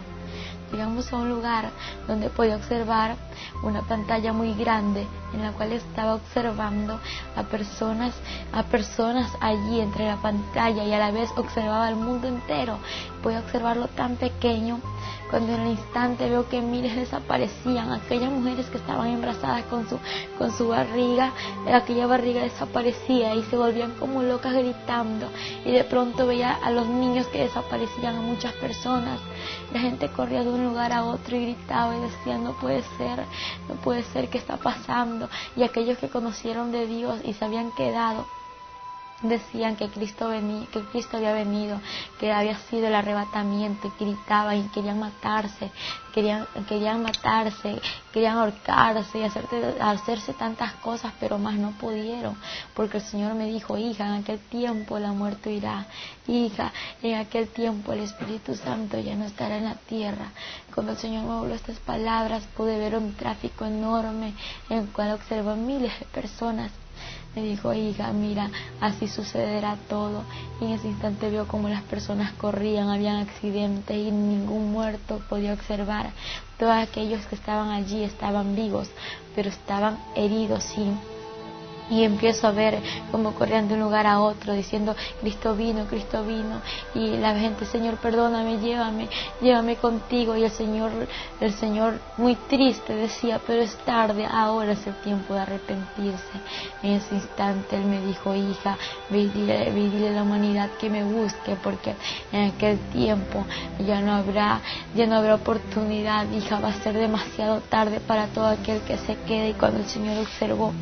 llegamos a un lugar donde podía observar una pantalla muy grande en la cual estaba observando a personas, a personas allí entre la pantalla y a la vez observaba el mundo entero. Podía observarlo tan pequeño cuando en el instante veo que miles desaparecían, aquellas mujeres que estaban embarazadas con su, con su barriga, aquella barriga desaparecía y se volvían como locas gritando. Y de pronto veía a los niños que desaparecían, a muchas personas, la gente corría de un lugar a otro y gritaba y decía no puede ser, no puede ser, ¿qué está pasando? Y aquellos que conocieron de Dios y se habían quedado decían que Cristo, venía, que Cristo había venido, que había sido el arrebatamiento y gritaban y querían matarse, querían, querían matarse, querían ahorcarse y hacerse tantas cosas, pero más no pudieron, porque el Señor me dijo, hija, en aquel tiempo la muerte irá, hija, en aquel tiempo el Espíritu Santo ya no estará en la tierra. Cuando el Señor me habló estas palabras, pude ver un tráfico enorme en el cual observo miles de personas me dijo, hija, mira, así sucederá todo. Y en ese instante vio como las personas corrían, habían accidentes y ningún muerto podía observar. Todos aquellos que estaban allí estaban vivos, pero estaban heridos sin y empiezo a ver cómo corrían de un lugar a otro diciendo Cristo vino, Cristo vino y la gente Señor perdóname, llévame, llévame contigo y el Señor, el Señor muy triste decía pero es tarde, ahora es el tiempo de arrepentirse. En ese instante Él me dijo hija, ve dile, a la humanidad que me busque porque en aquel tiempo ya no habrá, ya no habrá oportunidad, hija, va a ser demasiado tarde para todo aquel que se quede y cuando el Señor observó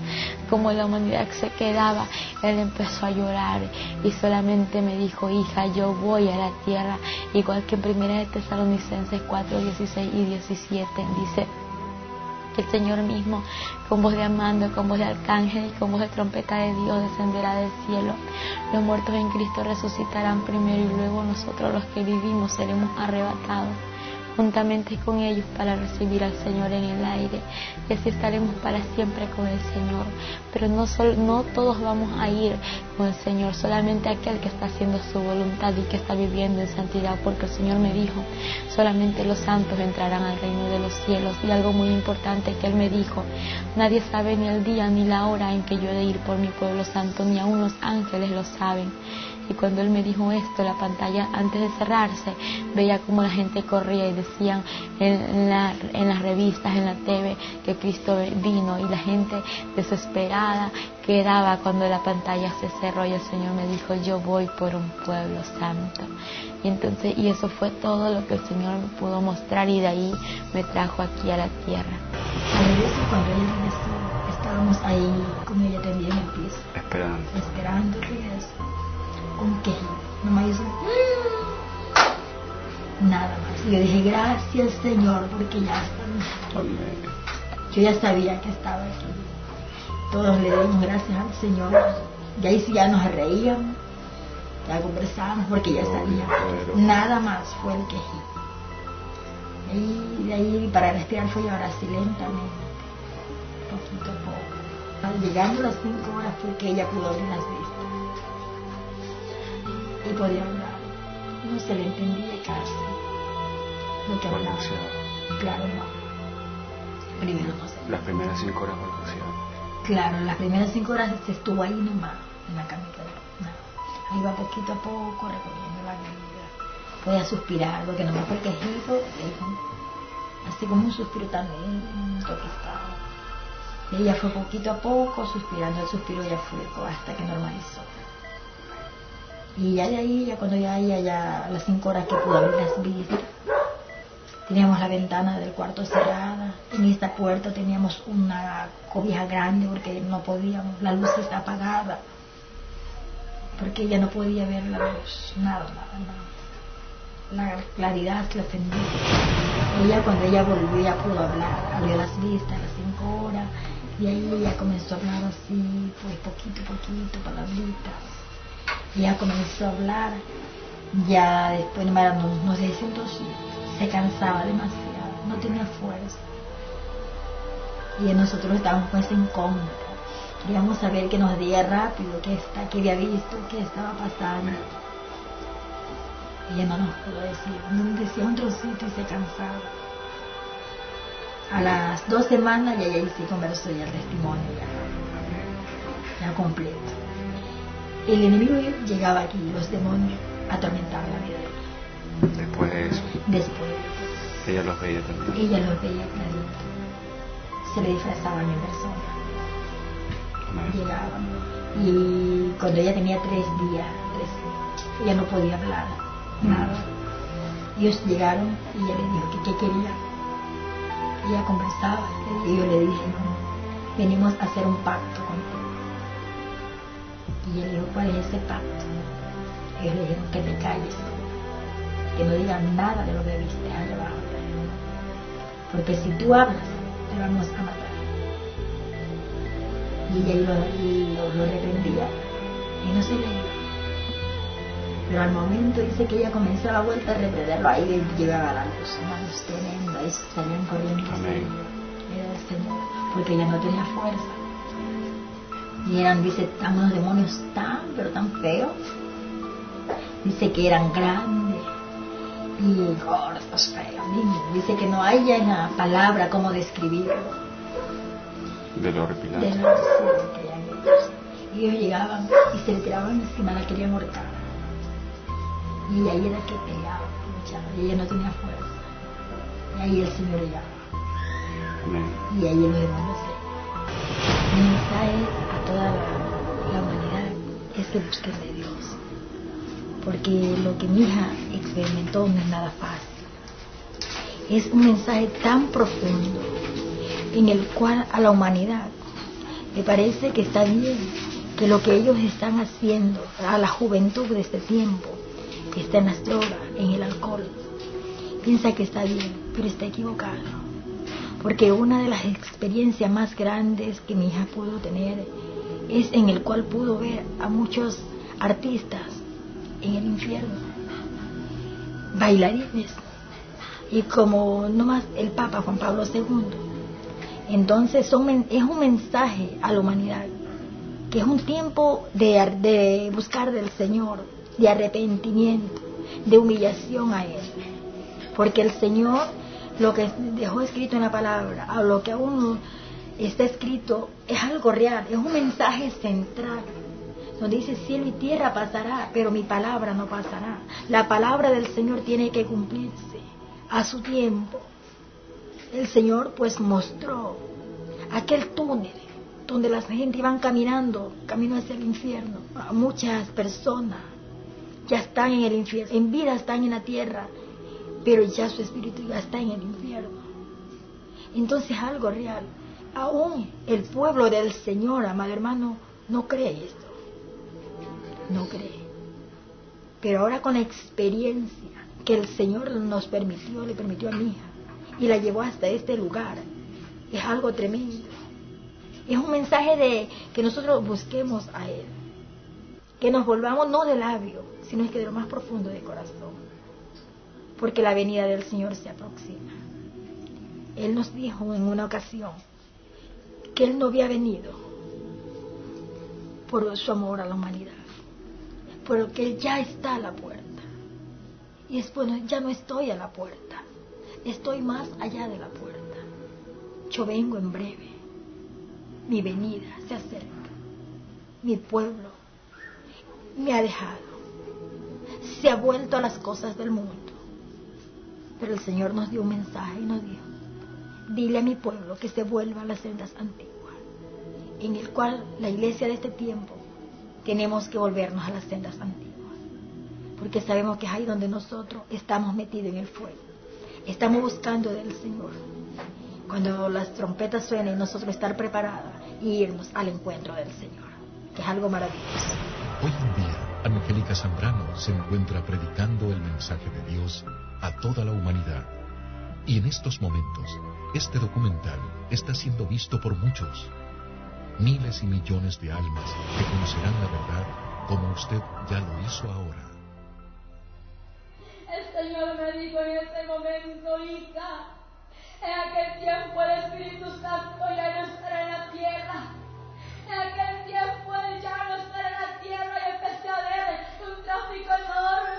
como la se quedaba, él empezó a llorar y solamente me dijo, hija, yo voy a la tierra, igual que en primera de Tesalonicenses 4, 16 y 17 dice el Señor mismo, con voz de amando, con voz de arcángel y con voz de trompeta de Dios, descenderá del cielo. Los muertos en Cristo resucitarán primero y luego nosotros los que vivimos seremos arrebatados juntamente con ellos para recibir al Señor en el aire y así estaremos para siempre con el Señor. Pero no, no todos vamos a ir con el Señor, solamente aquel que está haciendo su voluntad y que está viviendo en santidad, porque el Señor me dijo, solamente los santos entrarán al reino de los cielos. Y algo muy importante que Él me dijo, nadie sabe ni el día ni la hora en que yo he de ir por mi pueblo santo, ni aun los ángeles lo saben. Y cuando él me dijo esto, la pantalla antes de cerrarse, veía como la gente corría y decían en, en las revistas, en la TV, que Cristo vino y la gente desesperada quedaba cuando la pantalla se cerró y el Señor me dijo, yo voy por un pueblo santo. Y entonces, y eso fue todo lo que el Señor me pudo mostrar y de ahí me trajo aquí a la tierra. Cuando estábamos ahí con ella también en el piso. Esperando. Esperando el regreso. Un quejido. Nomás hizo... Nada más. Y yo dije, gracias Señor, porque ya está. Yo ya sabía que estaba aquí. Todos le dimos gracias al Señor. Y ahí sí ya nos reíamos, ya conversábamos porque ya sabía. Nada más fue el quejido. Y de ahí para respirar fue ahora así lentamente, poquito a poco. Llegando a las cinco horas fue que ella pudo abrir las vistas. Y podía hablar. No se le entendía casi lo que hablaba. Claro, no. Primero no se Las primeras cinco horas balbuceaba. Claro, las primeras cinco horas se estuvo ahí nomás, en la camita. Ahí iba poquito a poco recorriendo la vida. Podía suspirar, porque no me fue el quejito, así como un suspiro tan lento que estaba. ella fue poquito a poco suspirando, el suspiro ya fue hasta que normalizó. Y ya de ahí, ya cuando ya ya a las cinco horas que pudo abrir las vistas, Teníamos la ventana del cuarto cerrada. En esta puerta teníamos una cobija grande porque no podíamos, la luz está apagada. Porque ella no podía ver la luz, nada, nada, nada. La claridad se ofendía. Ella cuando ella volvió ya pudo hablar, abrió las vistas a las cinco horas y ahí ella comenzó a hablar así, pues poquito, poquito, palabritas. Y ella comenzó a hablar, ya después no, no sé, si se cansaba demasiado, no tenía fuerza. Y nosotros estábamos pues contra. Queríamos saber que nos diera rápido qué está, qué había visto, qué estaba pasando. Ella no nos pudo decir, nos decía un trocito y se cansaba. A las dos semanas ya ella sí conversó ya el testimonio ya, ya completo. El enemigo llegaba aquí, los demonios atormentaban la vida de Después de eso. Después. Ella los veía también. Ella los veía clarito. Se le disfrazaban en persona. Llegaban. Y cuando ella tenía tres días, ella no podía hablar, nada. Ellos llegaron y ella le dijo que qué quería. Ella conversaba y yo le dije, venimos a hacer un pacto contigo. Y él dijo, ¿cuál es ese pacto? Ellos le dijeron que te calles que no digan nada de lo que viste allá abajo. Porque si tú hablas, te vamos a matar. Y ella lo, lo, reprendía y no se le iba. Pero al momento dice que ella comenzaba a vuelta a reprenderlo, ahí llegaba la luz, una luz tremenda, y salían corriendo. Era el Señor, porque ella no tenía fuerza. Y eran, dice, unos demonios tan, pero tan feos. Dice que eran grandes, y gordos, feos, Dice que no hay ya una palabra como describirlo. De lo horripilante. De lo que ellos. Y ellos llegaban y se le tiraban encima, la querían mortar. Y ahí era que peleaba, luchaba, y ella no tenía fuerza. Y ahí el Señor llegaba. Y ahí los demonios se. Mi a la, humanidad es que busquen de Dios porque lo que mi hija experimentó no es nada fácil. Es un mensaje tan profundo en el cual a la humanidad le parece que está bien, que lo que ellos están haciendo a la juventud de este tiempo, que está en las drogas, en el alcohol, piensa que está bien, pero está equivocado. Porque una de las experiencias más grandes que mi hija pudo tener es en el cual pudo ver a muchos artistas en el infierno, bailarines, y como nomás el Papa Juan Pablo II. Entonces es un mensaje a la humanidad, que es un tiempo de, de buscar del Señor, de arrepentimiento, de humillación a Él. Porque el Señor, lo que dejó escrito en la palabra, a lo que aún está escrito, es algo real, es un mensaje central donde dice cielo y tierra pasará, pero mi palabra no pasará. La palabra del Señor tiene que cumplirse a su tiempo. El Señor pues mostró aquel túnel donde la gente iban caminando, camino hacia el infierno. muchas personas ya están en el infierno, en vida están en la tierra, pero ya su espíritu ya está en el infierno. Entonces algo real. Aún el pueblo del Señor, amado hermano, no cree esto. No cree. Pero ahora con la experiencia que el Señor nos permitió, le permitió a mi hija, y la llevó hasta este lugar, es algo tremendo. Es un mensaje de que nosotros busquemos a Él. Que nos volvamos no de labio, sino es que de lo más profundo de corazón. Porque la venida del Señor se aproxima. Él nos dijo en una ocasión que Él no había venido por su amor a la humanidad, pero que Él ya está a la puerta. Y es bueno, ya no estoy a la puerta, estoy más allá de la puerta. Yo vengo en breve mi venida se acerca. Mi pueblo me ha dejado. Se ha vuelto a las cosas del mundo. Pero el Señor nos dio un mensaje y nos dijo, dile a mi pueblo que se vuelva a las sendas antiguas, en el cual la iglesia de este tiempo tenemos que volvernos a las sendas antiguas. Porque sabemos que es ahí donde nosotros estamos metidos en el fuego. Estamos buscando del Señor cuando las trompetas suenen, nosotros estar preparados y irnos al encuentro del Señor, que es algo maravilloso. Hoy en día, Angélica Zambrano se encuentra predicando el mensaje de Dios a toda la humanidad. Y en estos momentos, este documental está siendo visto por muchos. Miles y millones de almas que conocerán la verdad como usted ya lo hizo ahora. El Señor me dijo en este momento, hija, en aquel tiempo el Espíritu Santo ya no estará en la tierra. En aquel tiempo ya no estará en la tierra y empecé a ver un tráfico enorme.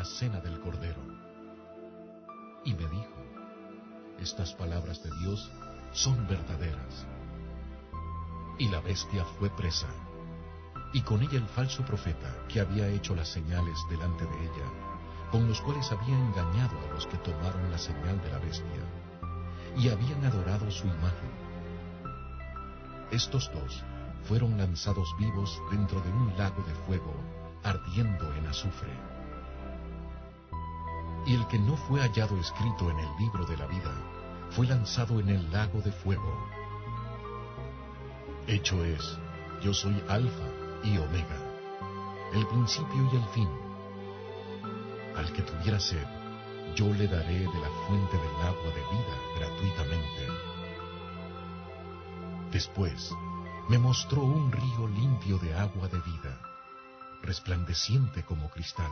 La cena del Cordero. Y me dijo, estas palabras de Dios son verdaderas. Y la bestia fue presa, y con ella el falso profeta que había hecho las señales delante de ella, con los cuales había engañado a los que tomaron la señal de la bestia, y habían adorado su imagen. Estos dos fueron lanzados vivos dentro de un lago de fuego, ardiendo en azufre. Y el que no fue hallado escrito en el libro de la vida, fue lanzado en el lago de fuego. Hecho es, yo soy Alfa y Omega, el principio y el fin. Al que tuviera sed, yo le daré de la fuente del agua de vida gratuitamente. Después, me mostró un río limpio de agua de vida, resplandeciente como cristal,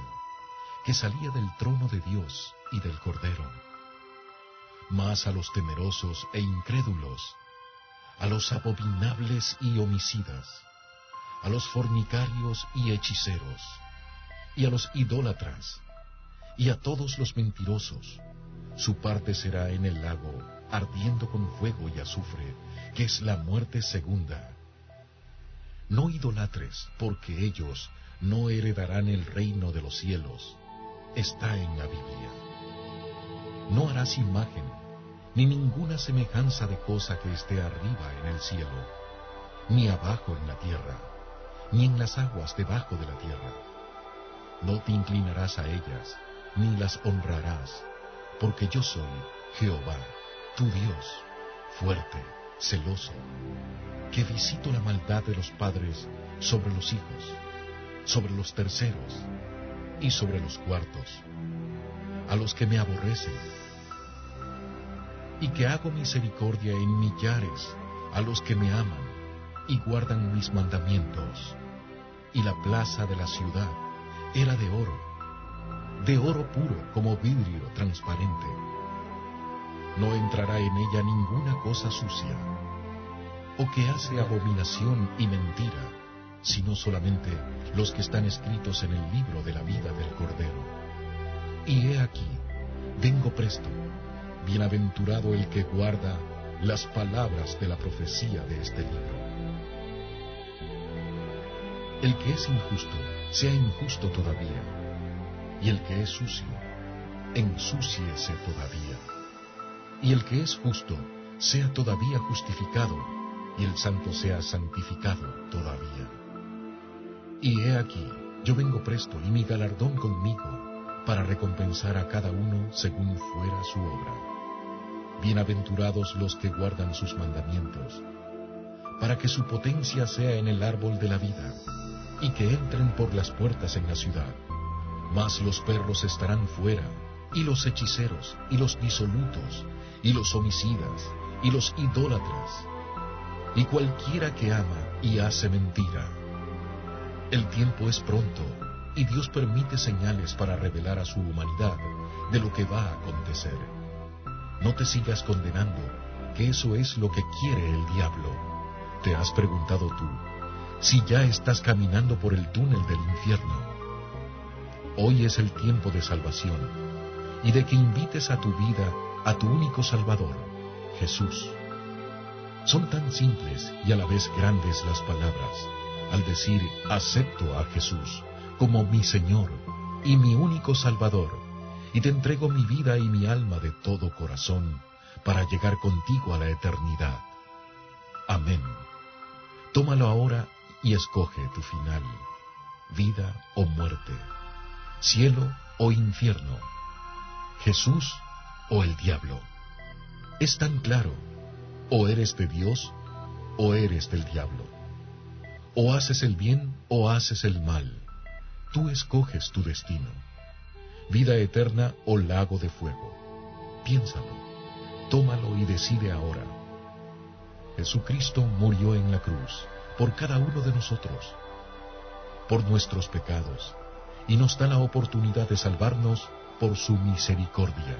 que salía del trono de Dios y del Cordero. Mas a los temerosos e incrédulos, a los abominables y homicidas, a los fornicarios y hechiceros, y a los idólatras, y a todos los mentirosos, su parte será en el lago, ardiendo con fuego y azufre, que es la muerte segunda. No idolatres, porque ellos no heredarán el reino de los cielos. Está en la Biblia. No harás imagen, ni ninguna semejanza de cosa que esté arriba en el cielo, ni abajo en la tierra, ni en las aguas debajo de la tierra. No te inclinarás a ellas, ni las honrarás, porque yo soy Jehová, tu Dios, fuerte, celoso, que visito la maldad de los padres sobre los hijos, sobre los terceros y sobre los cuartos, a los que me aborrecen, y que hago misericordia en millares a los que me aman y guardan mis mandamientos. Y la plaza de la ciudad era de oro, de oro puro como vidrio transparente. No entrará en ella ninguna cosa sucia, o que hace abominación y mentira, sino solamente los que están escritos en el libro de la vida del Cordero. Y he aquí, vengo presto, bienaventurado el que guarda las palabras de la profecía de este libro. El que es injusto, sea injusto todavía, y el que es sucio, ensúciese todavía, y el que es justo, sea todavía justificado, y el santo sea santificado todavía. Y he aquí, yo vengo presto, y mi galardón conmigo, para recompensar a cada uno según fuera su obra. Bienaventurados los que guardan sus mandamientos, para que su potencia sea en el árbol de la vida, y que entren por las puertas en la ciudad. Mas los perros estarán fuera, y los hechiceros, y los disolutos, y los homicidas, y los idólatras, y cualquiera que ama y hace mentira. El tiempo es pronto, y Dios permite señales para revelar a su humanidad de lo que va a acontecer. No te sigas condenando, que eso es lo que quiere el diablo. ¿Te has preguntado tú si ya estás caminando por el túnel del infierno? Hoy es el tiempo de salvación y de que invites a tu vida a tu único Salvador, Jesús. Son tan simples y a la vez grandes las palabras al decir acepto a Jesús como mi Señor y mi único Salvador, y te entrego mi vida y mi alma de todo corazón para llegar contigo a la eternidad. Amén. Tómalo ahora y escoge tu final, vida o muerte, cielo o infierno, Jesús o el diablo. Es tan claro, o eres de Dios o eres del diablo. O haces el bien o haces el mal. Tú escoges tu destino. Vida eterna o lago de fuego. Piénsalo, tómalo y decide ahora. Jesucristo murió en la cruz por cada uno de nosotros, por nuestros pecados, y nos da la oportunidad de salvarnos por su misericordia.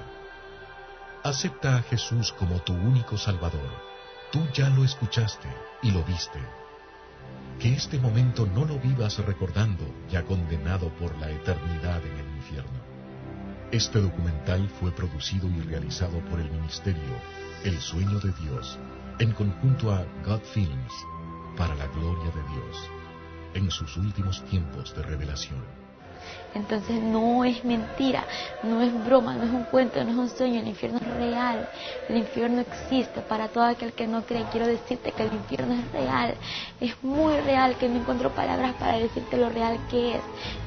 Acepta a Jesús como tu único Salvador. Tú ya lo escuchaste y lo viste. Que este momento no lo vivas recordando ya condenado por la eternidad en el infierno. Este documental fue producido y realizado por el Ministerio El Sueño de Dios en conjunto a God Films para la gloria de Dios en sus últimos tiempos de revelación. Entonces no es mentira, no es broma, no es un cuento, no es un sueño, el infierno es real, el infierno existe para todo aquel que no cree. Quiero decirte que el infierno es real, es muy real, que no encuentro palabras para decirte lo real que es,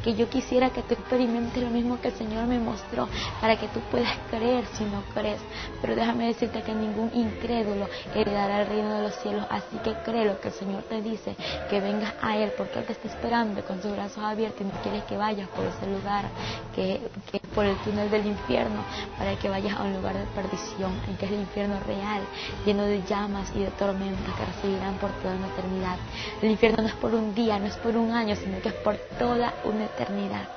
que yo quisiera que tú experimentes lo mismo que el Señor me mostró, para que tú puedas creer si no crees. Pero déjame decirte que ningún incrédulo heredará el reino de los cielos, así que cree lo que el Señor te dice, que vengas a Él, porque Él te está esperando con sus brazos abiertos y no quieres que vayas por ese lugar que, que por el túnel del infierno para que vayas a un lugar de perdición en que es el infierno real lleno de llamas y de tormentas que recibirán por toda una eternidad. El infierno no es por un día no es por un año sino que es por toda una eternidad